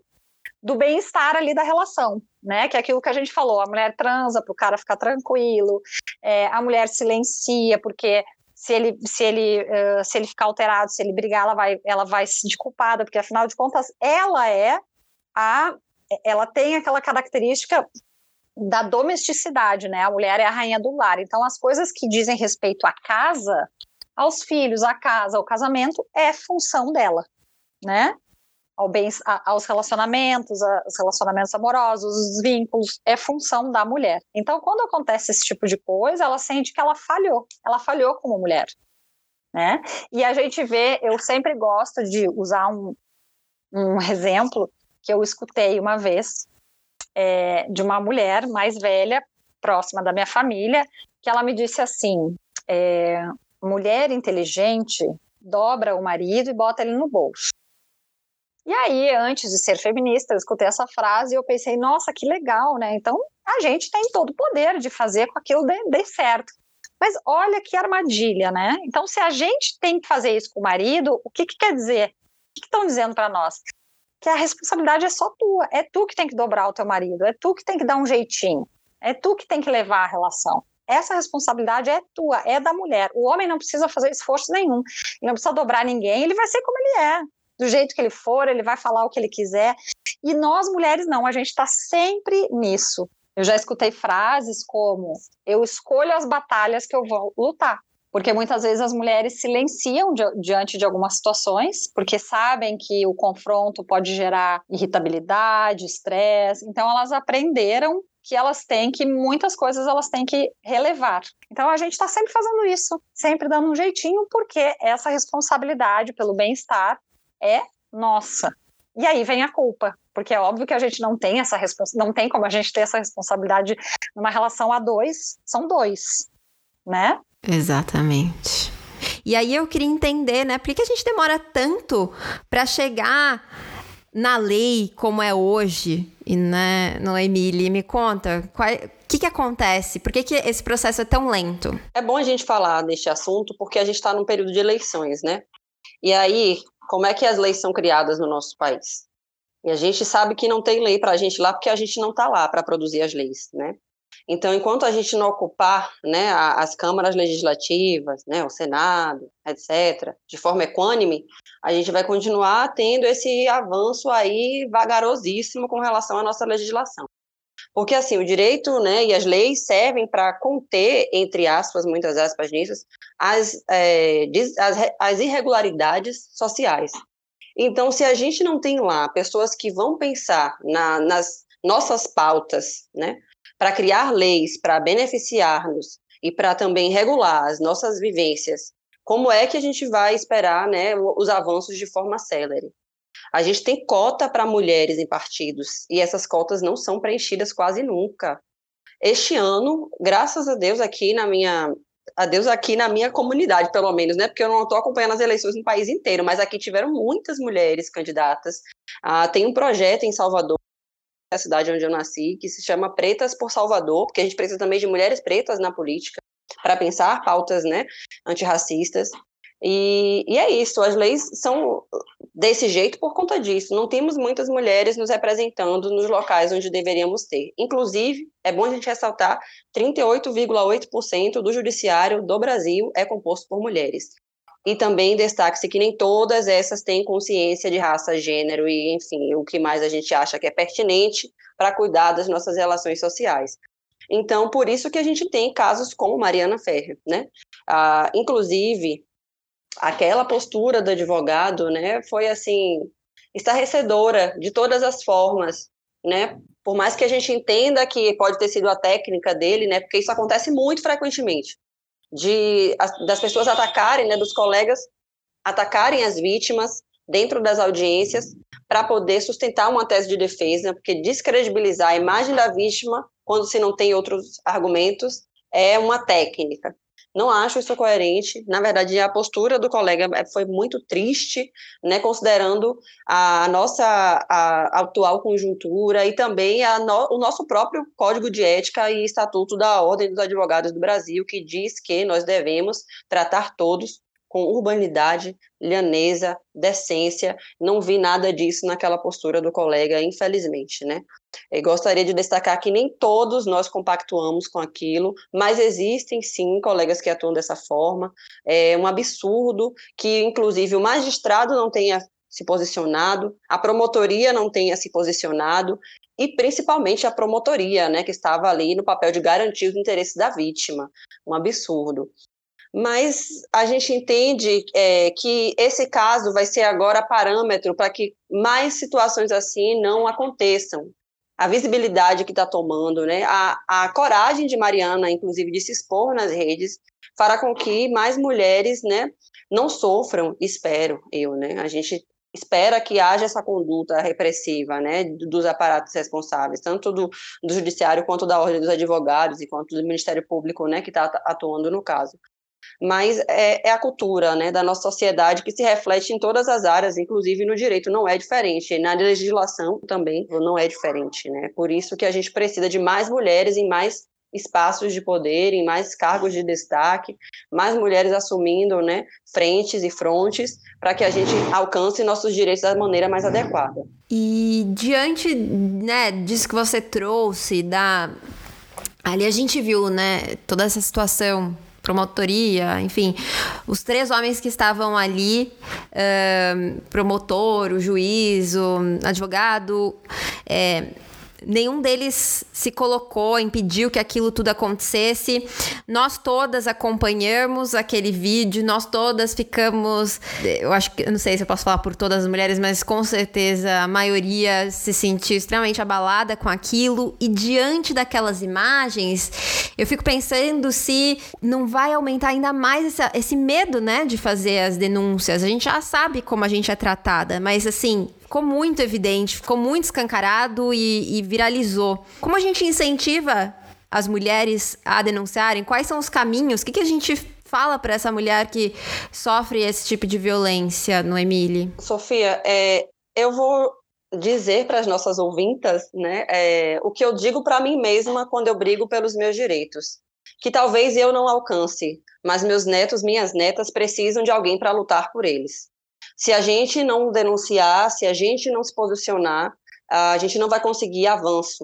do bem-estar ali da relação, né? Que é aquilo que a gente falou: a mulher transa para o cara ficar tranquilo, é, a mulher silencia porque se ele, se ele, uh, se ele ficar alterado, se ele brigar, ela vai, ela vai se sentir culpada, porque afinal de contas, ela é a, ela tem aquela característica da domesticidade, né? A mulher é a rainha do lar. Então, as coisas que dizem respeito à casa, aos filhos, à casa, ao casamento, é função dela, né? Ao bem, aos relacionamentos, aos relacionamentos amorosos, os vínculos, é função da mulher. Então, quando acontece esse tipo de coisa, ela sente que ela falhou, ela falhou como mulher. Né? E a gente vê, eu sempre gosto de usar um, um exemplo que eu escutei uma vez é, de uma mulher mais velha, próxima da minha família, que ela me disse assim: é, mulher inteligente dobra o marido e bota ele no bolso. E aí, antes de ser feminista, eu escutei essa frase e eu pensei, nossa, que legal, né? Então, a gente tem todo o poder de fazer com aquilo dê, dê certo. Mas olha que armadilha, né? Então, se a gente tem que fazer isso com o marido, o que, que quer dizer? O que estão dizendo para nós? Que a responsabilidade é só tua. É tu que tem que dobrar o teu marido. É tu que tem que dar um jeitinho. É tu que tem que levar a relação. Essa responsabilidade é tua, é da mulher. O homem não precisa fazer esforço nenhum. Ele não precisa dobrar ninguém. Ele vai ser como ele é do jeito que ele for, ele vai falar o que ele quiser. E nós mulheres não, a gente está sempre nisso. Eu já escutei frases como: eu escolho as batalhas que eu vou lutar. porque muitas vezes as mulheres silenciam di diante de algumas situações, porque sabem que o confronto pode gerar irritabilidade, estresse, então elas aprenderam que elas têm que muitas coisas elas têm que relevar. Então a gente está sempre fazendo isso, sempre dando um jeitinho, porque essa responsabilidade pelo bem-estar é nossa. E aí vem a culpa, porque é óbvio que a gente não tem essa não tem como a gente ter essa responsabilidade numa relação a dois, são dois, né? Exatamente. E aí eu queria entender, né, por que, que a gente demora tanto para chegar na lei como é hoje, e né, no Emily, me conta, o que, que acontece? Por que, que esse processo é tão lento? É bom a gente falar deste assunto porque a gente está num período de eleições, né? E aí, como é que as leis são criadas no nosso país? E a gente sabe que não tem lei para a gente lá porque a gente não está lá para produzir as leis, né? Então, enquanto a gente não ocupar né, as câmaras legislativas, né, o Senado, etc., de forma equânime, a gente vai continuar tendo esse avanço aí vagarosíssimo com relação à nossa legislação. Porque, assim, o direito né, e as leis servem para conter, entre aspas, muitas aspas nisso, as, é, as, as irregularidades sociais. Então, se a gente não tem lá pessoas que vão pensar na, nas nossas pautas, né, para criar leis para beneficiar-nos e para também regular as nossas vivências, como é que a gente vai esperar né, os avanços de forma célere? A gente tem cota para mulheres em partidos e essas cotas não são preenchidas quase nunca. Este ano, graças a Deus aqui na minha a Deus aqui na minha comunidade, pelo menos, né? Porque eu não estou acompanhando as eleições no país inteiro, mas aqui tiveram muitas mulheres candidatas. Ah, tem um projeto em Salvador, a cidade onde eu nasci, que se chama Pretas por Salvador, porque a gente precisa também de mulheres pretas na política para pensar pautas, né, antirracistas. E, e, é isso, as leis são desse jeito por conta disso. Não temos muitas mulheres nos representando nos locais onde deveríamos ter. Inclusive, é bom a gente ressaltar: 38,8% do judiciário do Brasil é composto por mulheres. E também destaque-se que nem todas essas têm consciência de raça, gênero e, enfim, o que mais a gente acha que é pertinente para cuidar das nossas relações sociais. Então, por isso que a gente tem casos como Mariana Ferrer, né? Ah, inclusive, aquela postura do advogado, né, foi assim estarrecedora de todas as formas, né? Por mais que a gente entenda que pode ter sido a técnica dele, né? Porque isso acontece muito frequentemente, de das pessoas atacarem, né, dos colegas atacarem as vítimas dentro das audiências para poder sustentar uma tese de defesa, porque descredibilizar a imagem da vítima quando se não tem outros argumentos é uma técnica. Não acho isso coerente. Na verdade, a postura do colega é, foi muito triste, né, considerando a nossa a atual conjuntura e também no, o nosso próprio Código de Ética e Estatuto da Ordem dos Advogados do Brasil, que diz que nós devemos tratar todos com urbanidade, lhaneza, decência. Não vi nada disso naquela postura do colega, infelizmente, né? Gostaria de destacar que nem todos nós compactuamos com aquilo, mas existem sim colegas que atuam dessa forma. É um absurdo que, inclusive, o magistrado não tenha se posicionado, a promotoria não tenha se posicionado, e principalmente a promotoria, né, que estava ali no papel de garantir os interesses da vítima. Um absurdo mas a gente entende é, que esse caso vai ser agora parâmetro para que mais situações assim não aconteçam. A visibilidade que está tomando, né, a, a coragem de Mariana, inclusive, de se expor nas redes, fará com que mais mulheres né, não sofram, espero eu. Né, a gente espera que haja essa conduta repressiva né, dos aparatos responsáveis, tanto do, do judiciário quanto da ordem dos advogados e quanto do Ministério Público né, que está atuando no caso mas é, é, a cultura né, da nossa sociedade que se reflete em todas as áreas, inclusive no direito não é diferente, na legislação também não é diferente. Né? Por isso que a gente precisa de mais mulheres em mais espaços de poder, em mais cargos de destaque, mais mulheres assumindo né, frentes e frontes para que a gente alcance nossos direitos da maneira mais adequada. E diante né, disso que você trouxe, da... ali a gente viu né, toda essa situação promotoria, enfim, os três homens que estavam ali, uh, promotor, o juiz, o advogado, é, nenhum deles se colocou, impediu que aquilo tudo acontecesse. Nós todas acompanhamos aquele vídeo, nós todas ficamos. Eu acho que, eu não sei se eu posso falar por todas as mulheres, mas com certeza a maioria se sentiu extremamente abalada com aquilo. E diante daquelas imagens, eu fico pensando se não vai aumentar ainda mais essa, esse medo, né, de fazer as denúncias. A gente já sabe como a gente é tratada, mas assim, ficou muito evidente, ficou muito escancarado e, e viralizou. Como a gente incentiva as mulheres a denunciarem? Quais são os caminhos? O que, que a gente fala para essa mulher que sofre esse tipo de violência, no Emile? Sofia, é, eu vou dizer para as nossas ouvintas né, é, o que eu digo para mim mesma quando eu brigo pelos meus direitos. Que talvez eu não alcance, mas meus netos, minhas netas precisam de alguém para lutar por eles. Se a gente não denunciar, se a gente não se posicionar, a gente não vai conseguir avanço.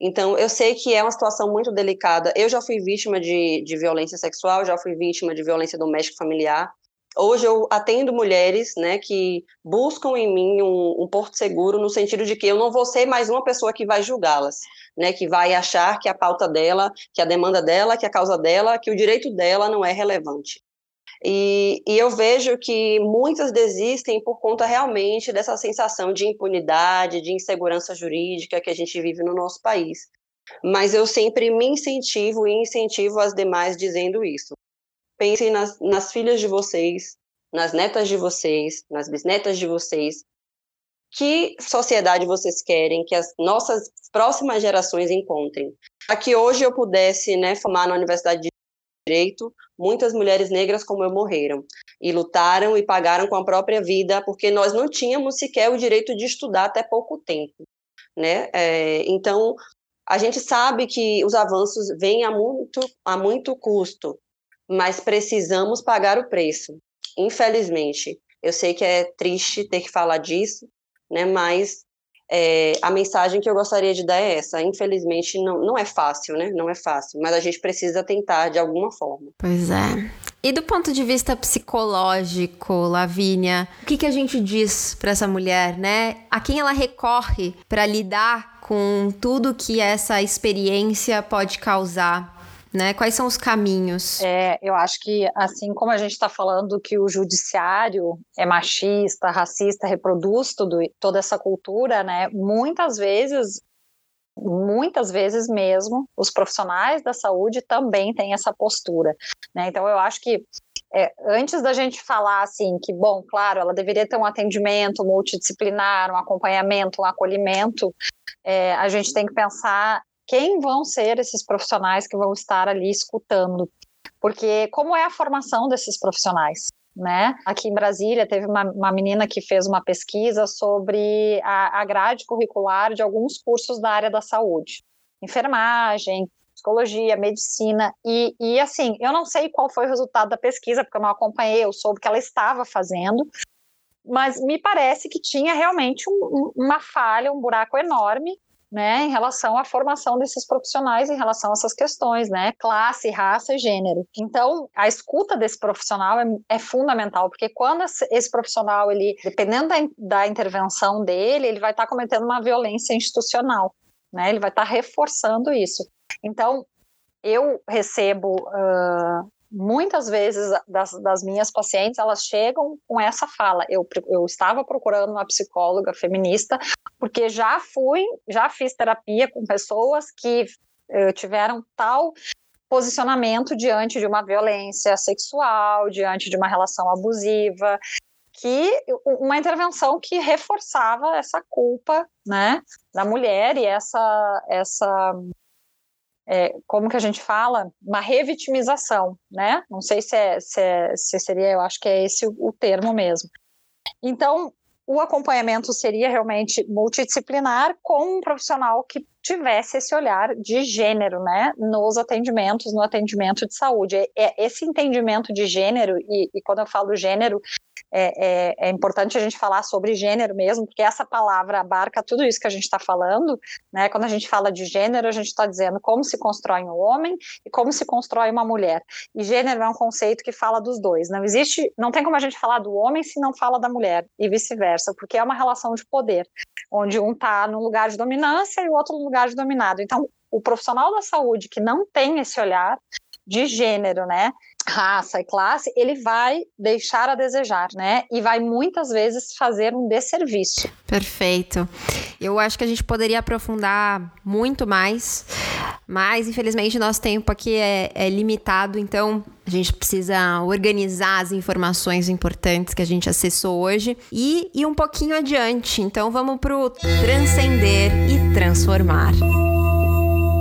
Então, eu sei que é uma situação muito delicada. Eu já fui vítima de, de violência sexual, já fui vítima de violência doméstica familiar. Hoje eu atendo mulheres né, que buscam em mim um, um porto seguro, no sentido de que eu não vou ser mais uma pessoa que vai julgá-las, né, que vai achar que a pauta dela, que a demanda dela, que a causa dela, que o direito dela não é relevante. E, e, eu vejo que muitas desistem por conta realmente dessa sensação de impunidade, de insegurança jurídica que a gente vive no nosso país. Mas eu sempre me incentivo e incentivo as demais dizendo isso. Pensem nas, nas filhas de vocês, nas netas de vocês, nas bisnetas de vocês. Que sociedade vocês querem que as nossas próximas gerações encontrem? Que hoje eu pudesse né, formar na Universidade de direito, muitas mulheres negras como eu morreram e lutaram e pagaram com a própria vida porque nós não tínhamos sequer o direito de estudar até pouco tempo, né? É, então a gente sabe que os avanços vêm a muito a muito custo, mas precisamos pagar o preço. Infelizmente, eu sei que é triste ter que falar disso, né? Mas é, a mensagem que eu gostaria de dar é essa. Infelizmente, não, não é fácil, né? Não é fácil, mas a gente precisa tentar de alguma forma. Pois é. E do ponto de vista psicológico, Lavínia, o que, que a gente diz para essa mulher, né? A quem ela recorre para lidar com tudo que essa experiência pode causar né? Quais são os caminhos? É, eu acho que, assim como a gente está falando que o judiciário é machista, racista, reproduz tudo, toda essa cultura, né? Muitas vezes, muitas vezes mesmo, os profissionais da saúde também têm essa postura, né? Então, eu acho que é, antes da gente falar assim que, bom, claro, ela deveria ter um atendimento multidisciplinar, um acompanhamento, um acolhimento, é, a gente tem que pensar quem vão ser esses profissionais que vão estar ali escutando. Porque como é a formação desses profissionais? Né? Aqui em Brasília teve uma, uma menina que fez uma pesquisa sobre a, a grade curricular de alguns cursos da área da saúde, enfermagem, psicologia, medicina, e, e assim, eu não sei qual foi o resultado da pesquisa, porque eu não acompanhei, eu soube que ela estava fazendo, mas me parece que tinha realmente um, uma falha, um buraco enorme né, em relação à formação desses profissionais em relação a essas questões, né, classe, raça e gênero. Então, a escuta desse profissional é, é fundamental, porque quando esse profissional, ele, dependendo da, da intervenção dele, ele vai estar tá cometendo uma violência institucional, né, ele vai estar tá reforçando isso. Então, eu recebo uh, muitas vezes das, das, minhas pacientes, elas chegam com essa fala. Eu, eu estava procurando uma psicóloga feminista, porque já fui, já fiz terapia com pessoas que uh, tiveram tal posicionamento diante de uma violência sexual, diante de uma relação abusiva, que uma intervenção que reforçava essa culpa, né, da mulher e essa essa é, como que a gente fala, uma revitimização, né? Não sei se, é, se, é, se seria, eu acho que é esse o, o termo mesmo. Então, o acompanhamento seria realmente multidisciplinar com um profissional que tivesse esse olhar de gênero, né, nos atendimentos, no atendimento de saúde. É, é esse entendimento de gênero, e, e, quando eu falo gênero, é, é, é, importante a gente falar sobre gênero mesmo, porque essa palavra abarca tudo isso que a gente está falando, né? Quando a gente fala de gênero, a gente está dizendo como se constrói um homem e como se constrói uma mulher. E gênero é um conceito que fala dos dois. Não existe, não tem como a gente falar do homem se não fala da mulher, e vice-versa, porque é uma relação de poder, onde um está no lugar de dominância e o outro no lugar de dominado. Então, o profissional da saúde que não tem esse olhar de gênero, né, raça e classe, ele vai deixar a desejar, né? E vai muitas vezes fazer um desserviço. Perfeito. Eu acho que a gente poderia aprofundar muito mais, mas infelizmente nosso tempo aqui é, é limitado, então a gente precisa organizar as informações importantes que a gente acessou hoje e ir um pouquinho adiante. Então vamos para o transcender e transformar.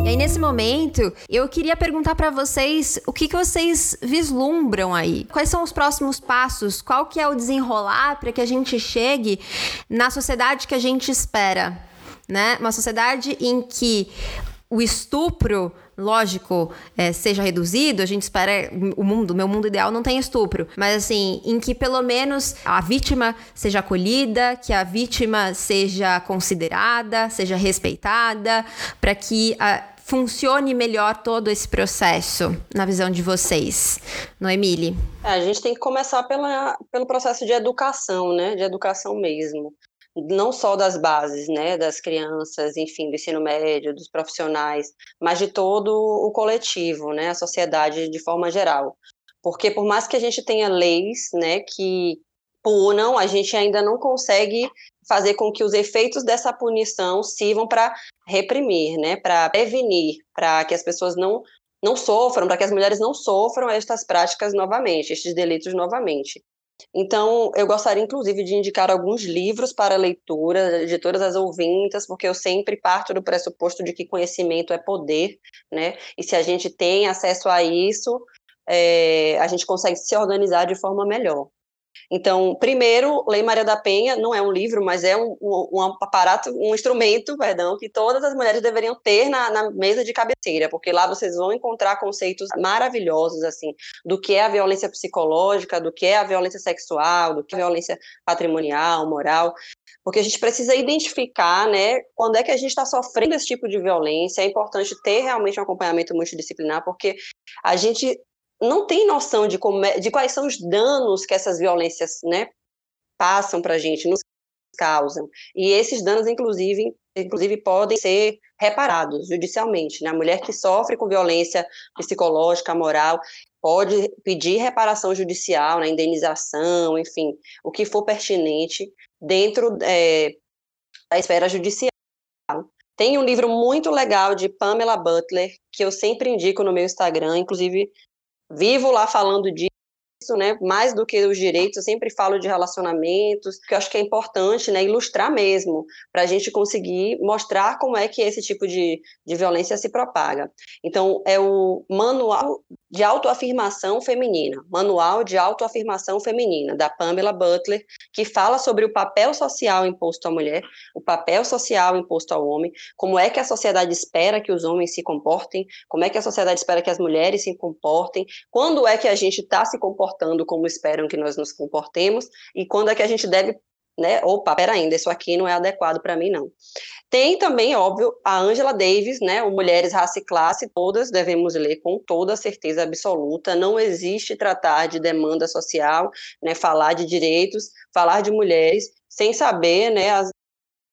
E aí, nesse momento, eu queria perguntar para vocês o que, que vocês vislumbram aí. Quais são os próximos passos? Qual que é o desenrolar para que a gente chegue na sociedade que a gente espera? Né? Uma sociedade em que o estupro lógico, é, seja reduzido, a gente espera o mundo, meu mundo ideal não tem estupro, mas assim, em que pelo menos a vítima seja acolhida, que a vítima seja considerada, seja respeitada, para que a, funcione melhor todo esse processo, na visão de vocês? Noemile? É, a gente tem que começar pela, pelo processo de educação, né? De educação mesmo. Não só das bases, né? Das crianças, enfim, do ensino médio, dos profissionais, mas de todo o coletivo, né? A sociedade de forma geral. Porque por mais que a gente tenha leis, né, que punam, a gente ainda não consegue fazer com que os efeitos dessa punição sirvam para reprimir, né, para prevenir, para que as pessoas não não sofram, para que as mulheres não sofram estas práticas novamente, estes delitos novamente. Então, eu gostaria, inclusive, de indicar alguns livros para leitura de todas as ouvintas, porque eu sempre parto do pressuposto de que conhecimento é poder, né? E se a gente tem acesso a isso, é, a gente consegue se organizar de forma melhor. Então, primeiro, Lei Maria da Penha não é um livro, mas é um, um, aparato, um instrumento, perdão, que todas as mulheres deveriam ter na, na, mesa de cabeceira, porque lá vocês vão encontrar conceitos maravilhosos, assim, do que é a violência psicológica, do que é a violência sexual, do que é a violência patrimonial, moral, porque a gente precisa identificar, né, quando é que a gente está sofrendo esse tipo de violência, é importante ter realmente um acompanhamento multidisciplinar, porque a gente não tem noção de, como é, de quais são os danos que essas violências né, passam para a gente, nos causam. E esses danos, inclusive, inclusive, podem ser reparados judicialmente. Né? A mulher que sofre com violência psicológica, moral, pode pedir reparação judicial, né, indenização, enfim, o que for pertinente dentro é, da esfera judicial. Tem um livro muito legal de Pamela Butler, que eu sempre indico no meu Instagram, inclusive vivo lá falando disso, né? Mais do que os direitos, eu sempre falo de relacionamentos, que eu acho que é importante, né? Ilustrar mesmo, para a gente conseguir mostrar como é que esse tipo de, de violência se propaga. Então, é o Manual de Autoafirmação Feminina, Manual de Autoafirmação Feminina, da Pamela Butler, que fala sobre o papel social imposto à mulher, o papel social imposto ao homem, como é que a sociedade espera que os homens se comportem, como é que a sociedade espera que as mulheres se comportem, quando é que a gente está se comportando como esperam que nós nos comportemos, e quando é que a gente deve né? Opa, pera ainda, isso aqui não é adequado para mim, não. Tem também, óbvio, a Angela Davis, né? O Mulheres, Raça e Classe, todas devemos ler com toda certeza absoluta. Não existe tratar de demanda social, né? Falar de direitos, falar de mulheres, sem saber, né? As,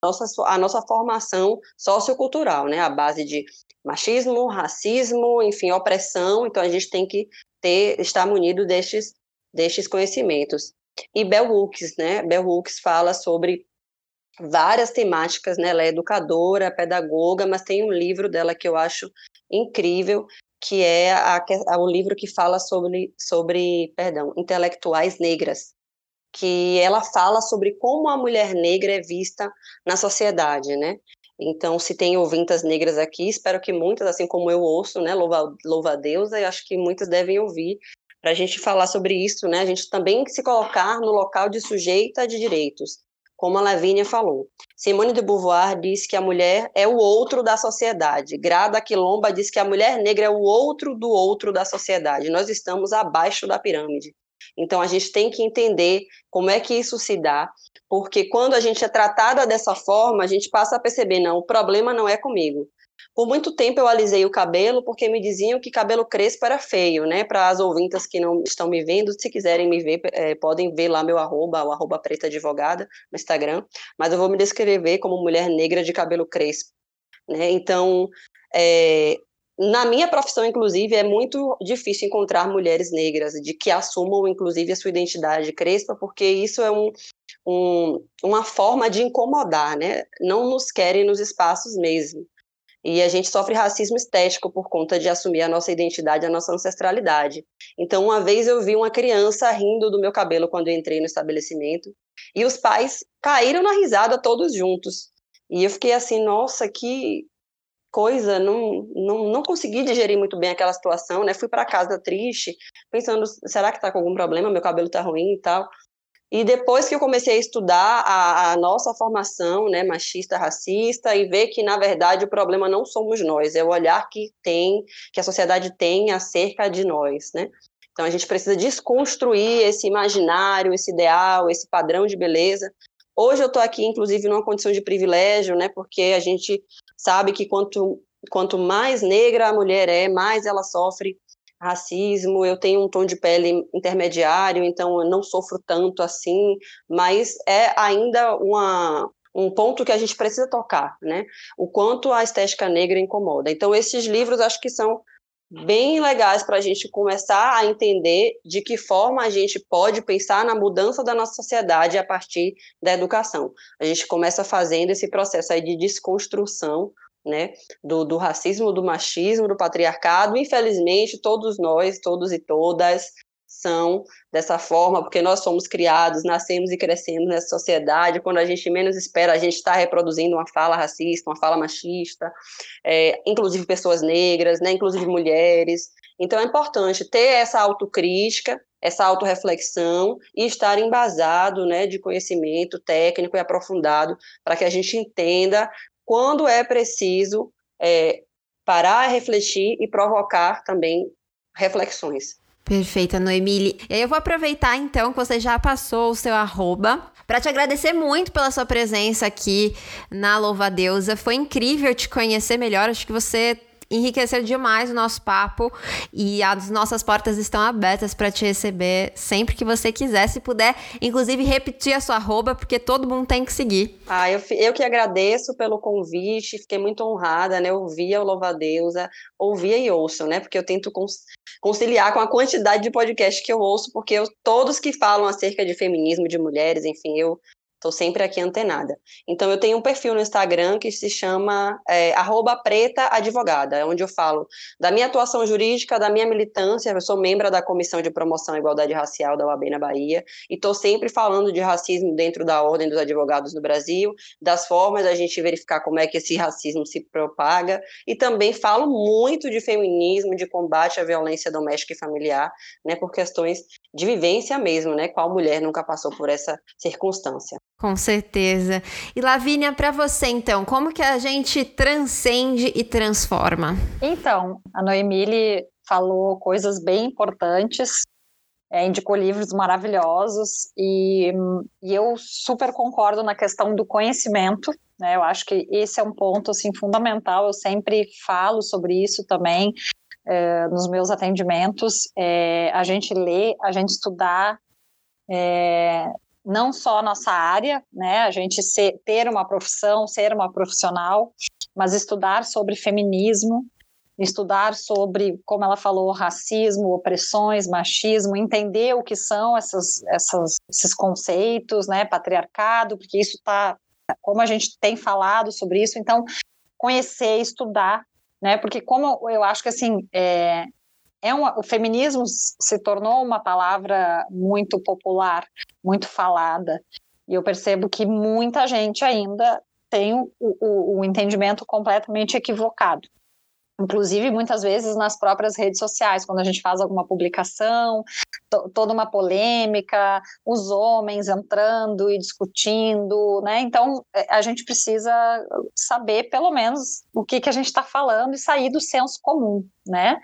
nossa, a nossa formação sociocultural, né? A base de machismo, racismo, enfim, opressão. Então a gente tem que ter, estar munido destes, destes conhecimentos. E Bell Hooks, né? Bell Hooks fala sobre várias temáticas, né? Ela é educadora, pedagoga, mas tem um livro dela que eu acho incrível, que é a, a, o livro que fala sobre, sobre, perdão, intelectuais negras, que ela fala sobre como a mulher negra é vista na sociedade, né? Então, se tem ouvintas negras aqui, espero que muitas, assim como eu ouço, né, louva, louva a Deus, eu acho que muitas devem ouvir, para a gente falar sobre isso, né, a gente também se colocar no local de sujeita de direitos, como a Lavínia falou. Simone de Beauvoir diz que a mulher é o outro da sociedade. Grada Quilomba diz que a mulher negra é o outro do outro da sociedade. Nós estamos abaixo da pirâmide. Então a gente tem que entender como é que isso se dá, porque quando a gente é tratada dessa forma, a gente passa a perceber, não, o problema não é comigo. Por muito tempo eu alisei o cabelo porque me diziam que cabelo crespo era feio, né? Para as ouvintas que não estão me vendo, se quiserem me ver, é, podem ver lá meu arroba, o arroba preta advogada no Instagram, mas eu vou me descrever como mulher negra de cabelo crespo. Né? Então, é, na minha profissão, inclusive, é muito difícil encontrar mulheres negras de que assumam, inclusive, a sua identidade crespa, porque isso é um, um, uma forma de incomodar, né? Não nos querem nos espaços mesmo. E a gente sofre racismo estético por conta de assumir a nossa identidade, a nossa ancestralidade. Então, uma vez eu vi uma criança rindo do meu cabelo quando eu entrei no estabelecimento, e os pais caíram na risada todos juntos. E eu fiquei assim, nossa, que coisa, não, não, não consegui digerir muito bem aquela situação, né? Fui para casa triste, pensando, será que tá com algum problema? Meu cabelo tá ruim e tal. E depois que eu comecei a estudar a, a, nossa formação, né, machista, racista, e ver que, na verdade, o problema não somos nós, é o olhar que tem, que a sociedade tem acerca de nós, né? Então, a gente precisa desconstruir esse imaginário, esse ideal, esse padrão de beleza. Hoje eu estou aqui, inclusive, numa condição de privilégio, né, porque a gente sabe que quanto, quanto mais negra a mulher é, mais ela sofre racismo, eu tenho um tom de pele intermediário, então eu não sofro tanto assim, mas é ainda uma, um ponto que a gente precisa tocar, né? O quanto a estética negra incomoda. Então, esses livros acho que são bem legais para a gente começar a entender de que forma a gente pode pensar na mudança da nossa sociedade a partir da educação. A gente começa fazendo esse processo aí de desconstrução né, do, do racismo, do machismo, do patriarcado. Infelizmente, todos nós, todos e todas, são dessa forma, porque nós somos criados, nascemos e crescemos nessa sociedade, quando a gente menos espera, a gente está reproduzindo uma fala racista, uma fala machista, é, inclusive pessoas negras, né, inclusive mulheres. Então é importante ter essa autocrítica, essa autorreflexão e estar embasado né, de conhecimento técnico e aprofundado para que a gente entenda quando é preciso é, parar, refletir e provocar também reflexões. Perfeita, Noemile. E aí eu vou aproveitar então que você já passou o seu arroba para te agradecer muito pela sua presença aqui na Louva Deusa. Foi incrível te conhecer melhor. Acho que você enriqueceu demais o nosso papo e as nossas portas estão abertas para te receber sempre que você quiser. Se puder, inclusive, repetir a sua arroba, porque todo mundo tem que seguir. Ah, eu, eu que agradeço pelo convite, fiquei muito honrada, né? Ouvia o Louva Deusa, ouvia e ouço, né? Porque eu tento conciliar com a quantidade de podcasts que eu ouço, porque eu, todos que falam acerca de feminismo, de mulheres, enfim, eu Estou sempre aqui antenada. Então, eu tenho um perfil no Instagram que se chama é, advogada, onde eu falo da minha atuação jurídica, da minha militância. Eu sou membro da Comissão de Promoção à Igualdade Racial da UAB na Bahia e estou sempre falando de racismo dentro da Ordem dos Advogados no Brasil, das formas da gente verificar como é que esse racismo se propaga e também falo muito de feminismo, de combate à violência doméstica e familiar, né, por questões de vivência mesmo, né? Qual mulher nunca passou por essa circunstância? Com certeza. E Lavínia, para você então, como que a gente transcende e transforma? Então, a Noemile falou coisas bem importantes, é, indicou livros maravilhosos e, e, eu super concordo na questão do conhecimento. Né? Eu acho que esse é um ponto assim fundamental. Eu sempre falo sobre isso também é, nos meus atendimentos. É, a gente ler, a gente estudar. É, não só a nossa área, né, a gente ser, ter uma profissão, ser uma profissional, mas estudar sobre feminismo, estudar sobre, como ela falou, racismo, opressões, machismo, entender o que são essas, essas, esses conceitos, né, patriarcado, porque isso está, como a gente tem falado sobre isso, então conhecer, estudar, né, porque como eu acho que assim, é, é um, o feminismo se tornou uma palavra muito popular, muito falada, e eu percebo que muita gente ainda tem o, o, o entendimento completamente equivocado. Inclusive, muitas vezes nas próprias redes sociais, quando a gente faz alguma publicação, toda uma polêmica, os homens entrando e discutindo, né? Então, é, a gente precisa saber, pelo menos, o que, que a gente está falando e sair do senso comum, né?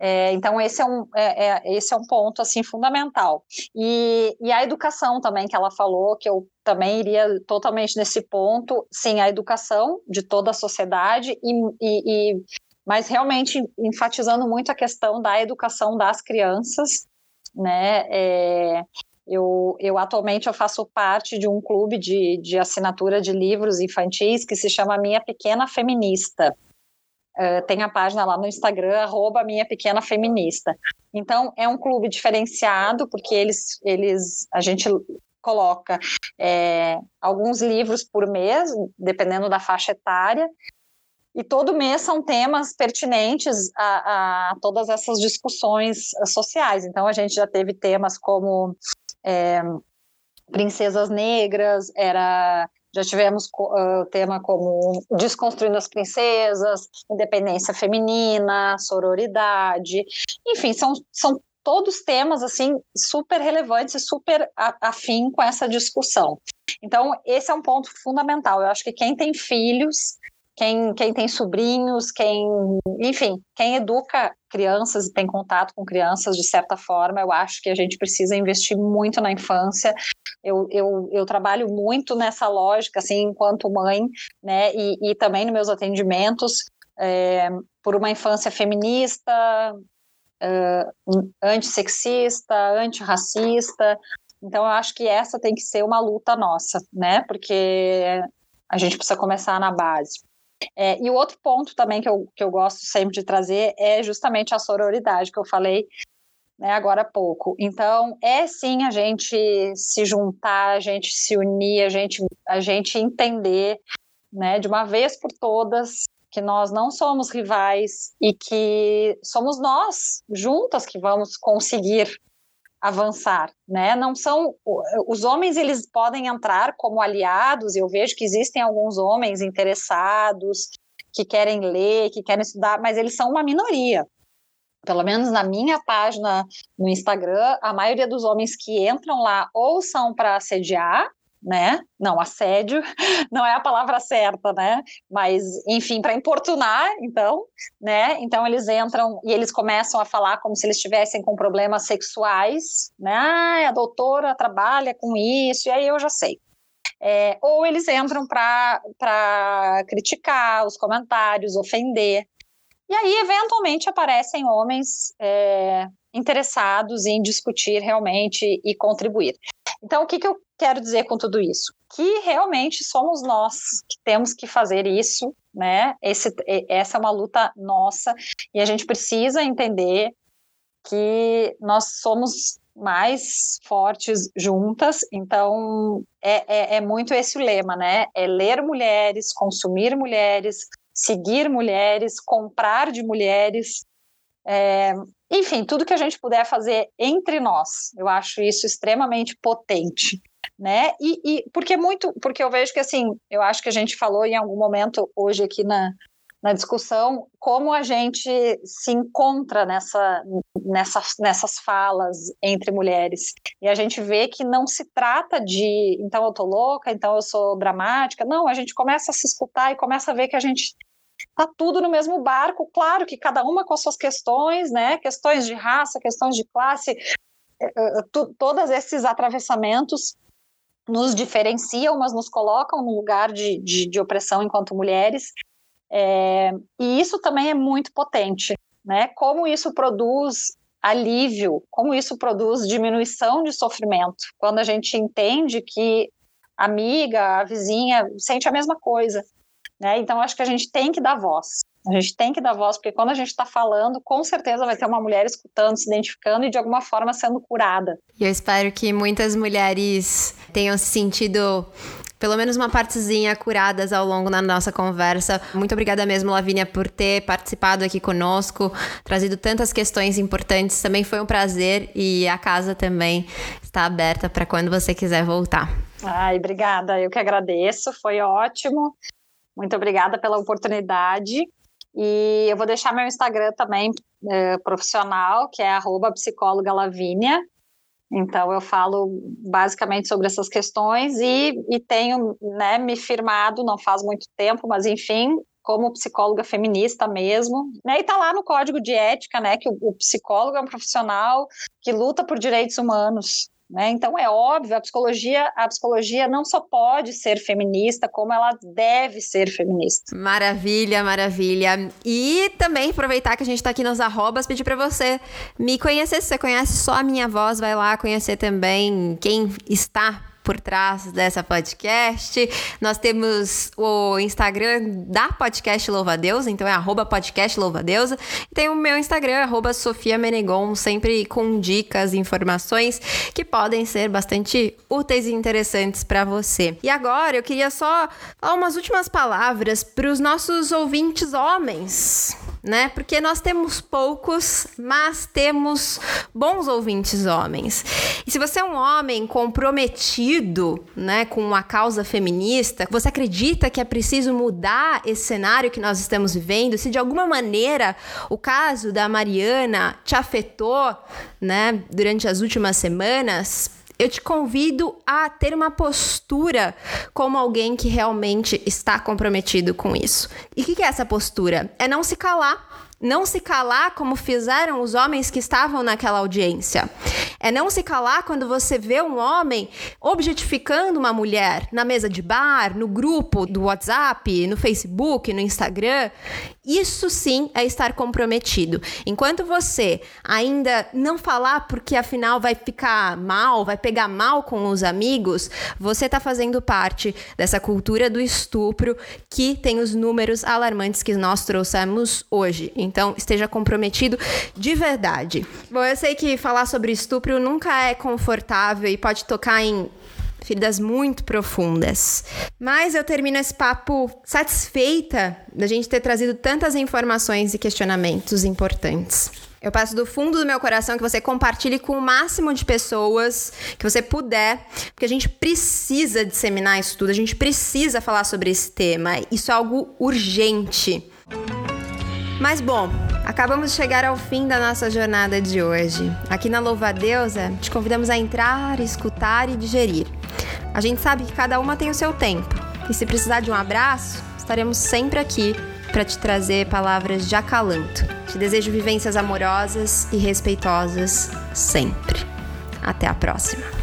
É, então esse é um é, é, esse é um ponto assim fundamental e, e a educação também que ela falou que eu também iria totalmente nesse ponto sim a educação de toda a sociedade e, e, e mas realmente enfatizando muito a questão da educação das crianças né é, Eu, eu atualmente eu faço parte de um clube de, de assinatura de livros infantis que se chama Minha Pequena Feminista. Uh, tem a página lá no Instagram, arroba Minha Pequena Feminista. Então, é um clube diferenciado, porque eles, eles a gente coloca é, alguns livros por mês, dependendo da faixa etária, e todo mês são temas pertinentes a, a todas essas discussões sociais. Então, a gente já teve temas como é, princesas negras, era já tivemos uh, tema como desconstruindo as princesas, independência feminina, sororidade, enfim, são, são todos temas assim super relevantes e super afim com essa discussão. Então, esse é um ponto fundamental. Eu acho que quem tem filhos quem, quem tem sobrinhos, quem, enfim, quem educa crianças e tem contato com crianças de certa forma, eu acho que a gente precisa investir muito na infância. Eu, eu, eu trabalho muito nessa lógica, assim, enquanto mãe, né, e, e também nos meus atendimentos, é, por uma infância feminista, uh, antissexista, antirracista. Então, eu acho que essa tem que ser uma luta nossa, né, porque a gente precisa começar na base. É, e o outro ponto também que eu, que eu gosto sempre de trazer é justamente a sororidade que eu falei né, agora há pouco. Então, é sim a gente se juntar, a gente se unir, a gente, a gente entender né, de uma vez por todas que nós não somos rivais e que somos nós juntas que vamos conseguir avançar, né? Não são os homens eles podem entrar como aliados. Eu vejo que existem alguns homens interessados que querem ler, que querem estudar, mas eles são uma minoria. Pelo menos na minha página no Instagram, a maioria dos homens que entram lá ou são para assediar né? Não, assédio não é a palavra certa, né? Mas, enfim, para importunar, então, né? Então eles entram e eles começam a falar como se eles estivessem com problemas sexuais, né? Ah, a doutora trabalha com isso, e aí eu já sei. É, ou eles entram para criticar os comentários, ofender. E aí, eventualmente, aparecem homens é, interessados em discutir realmente e contribuir. Então, o que, que eu quero dizer com tudo isso? Que realmente somos nós que temos que fazer isso, né? Esse, essa é uma luta nossa e a gente precisa entender que nós somos mais fortes juntas, então é, é, é muito esse o lema, né? É ler mulheres, consumir mulheres, seguir mulheres, comprar de mulheres, é, enfim, tudo que a gente puder fazer entre nós, eu acho isso extremamente potente, né? E, e porque muito, porque eu vejo que assim, eu acho que a gente falou em algum momento hoje aqui na, na discussão como a gente se encontra nessa, nessa, nessas falas entre mulheres. E a gente vê que não se trata de então eu tô louca, então eu sou dramática. Não, a gente começa a se escutar e começa a ver que a gente tá tudo no mesmo barco, claro que cada uma com as suas questões, né? Questões de raça, questões de classe, eh, eh, todos esses atravessamentos nos diferenciam, mas nos colocam no lugar de, de, de opressão enquanto mulheres. É, e isso também é muito potente, né? Como isso produz alívio, como isso produz diminuição de sofrimento, quando a gente entende que a amiga, a vizinha sente a mesma coisa. Né? Então, acho que a gente tem que dar voz. A gente tem que dar voz, porque quando a gente está falando, com certeza vai ter uma mulher escutando, se identificando e de alguma forma sendo curada. E eu espero que muitas mulheres tenham se sentido pelo menos uma partezinha curadas ao longo da nossa conversa. Muito obrigada mesmo, Lavínia, por ter participado aqui conosco, trazido tantas questões importantes. Também foi um prazer e a casa também está aberta para quando você quiser voltar. Ai, obrigada. Eu que agradeço. Foi ótimo. Muito obrigada pela oportunidade. E eu vou deixar meu Instagram também é, profissional, que é psicóloga Lavínia. Então eu falo basicamente sobre essas questões e, e tenho né, me firmado, não faz muito tempo, mas enfim, como psicóloga feminista mesmo, né? E tá lá no código de ética, né? Que o, o psicólogo é um profissional que luta por direitos humanos, Né? Então é óbvio, a psicologia, a psicologia não só pode ser feminista, como ela deve ser feminista. Maravilha, maravilha. E também aproveitar que a gente está aqui nos arrobas, pedir para você me conhecer. Se você conhece só a minha voz, vai lá conhecer também quem está por trás dessa podcast. Nós temos o Instagram da Podcast Louva Deus, então é arroba podcast Louva Deusa. E tem o meu Instagram, arroba Sofia Menegon, sempre com dicas, informações que podem ser bastante úteis e interessantes para você. E agora eu queria só falar umas últimas palavras para os nossos ouvintes homens né? Porque nós temos poucos, mas temos bons ouvintes homens. E se você é um homem comprometido, né, com a causa feminista, você acredita que é preciso mudar esse cenário que nós estamos vivendo, se de alguma maneira o caso da Mariana te afetou, né, durante as últimas semanas, eu te convido a ter uma postura como alguém que realmente está comprometido com isso. E o que, que é essa postura? É não se calar não se calar como fizeram os homens que estavam naquela audiência. É não se calar quando você vê um homem objetificando uma mulher na mesa de bar, no grupo do WhatsApp, no Facebook, no Instagram. Isso sim é estar comprometido. Enquanto você ainda não falar porque afinal vai ficar mal, vai pegar mal com os amigos, você está fazendo parte dessa cultura do estupro que tem os números alarmantes que nós trouxemos hoje. Então, esteja comprometido de verdade. Bom, eu sei que falar sobre estupro nunca é confortável e pode tocar em feridas muito profundas. Mas eu termino esse papo satisfeita da gente ter trazido tantas informações e questionamentos importantes. Eu peço do fundo do meu coração que você compartilhe com o máximo de pessoas que você puder, porque a gente precisa disseminar isso tudo, a gente precisa falar sobre esse tema. Isso é algo urgente. Mas bom, acabamos de chegar ao fim da nossa jornada de hoje. Aqui na Louva Deusa, te convidamos a entrar, escutar e digerir. A gente sabe que cada uma tem o seu tempo. E se precisar de um abraço, estaremos sempre aqui para te trazer palavras de acalanto. Te desejo vivências amorosas e respeitosas sempre. Até a próxima.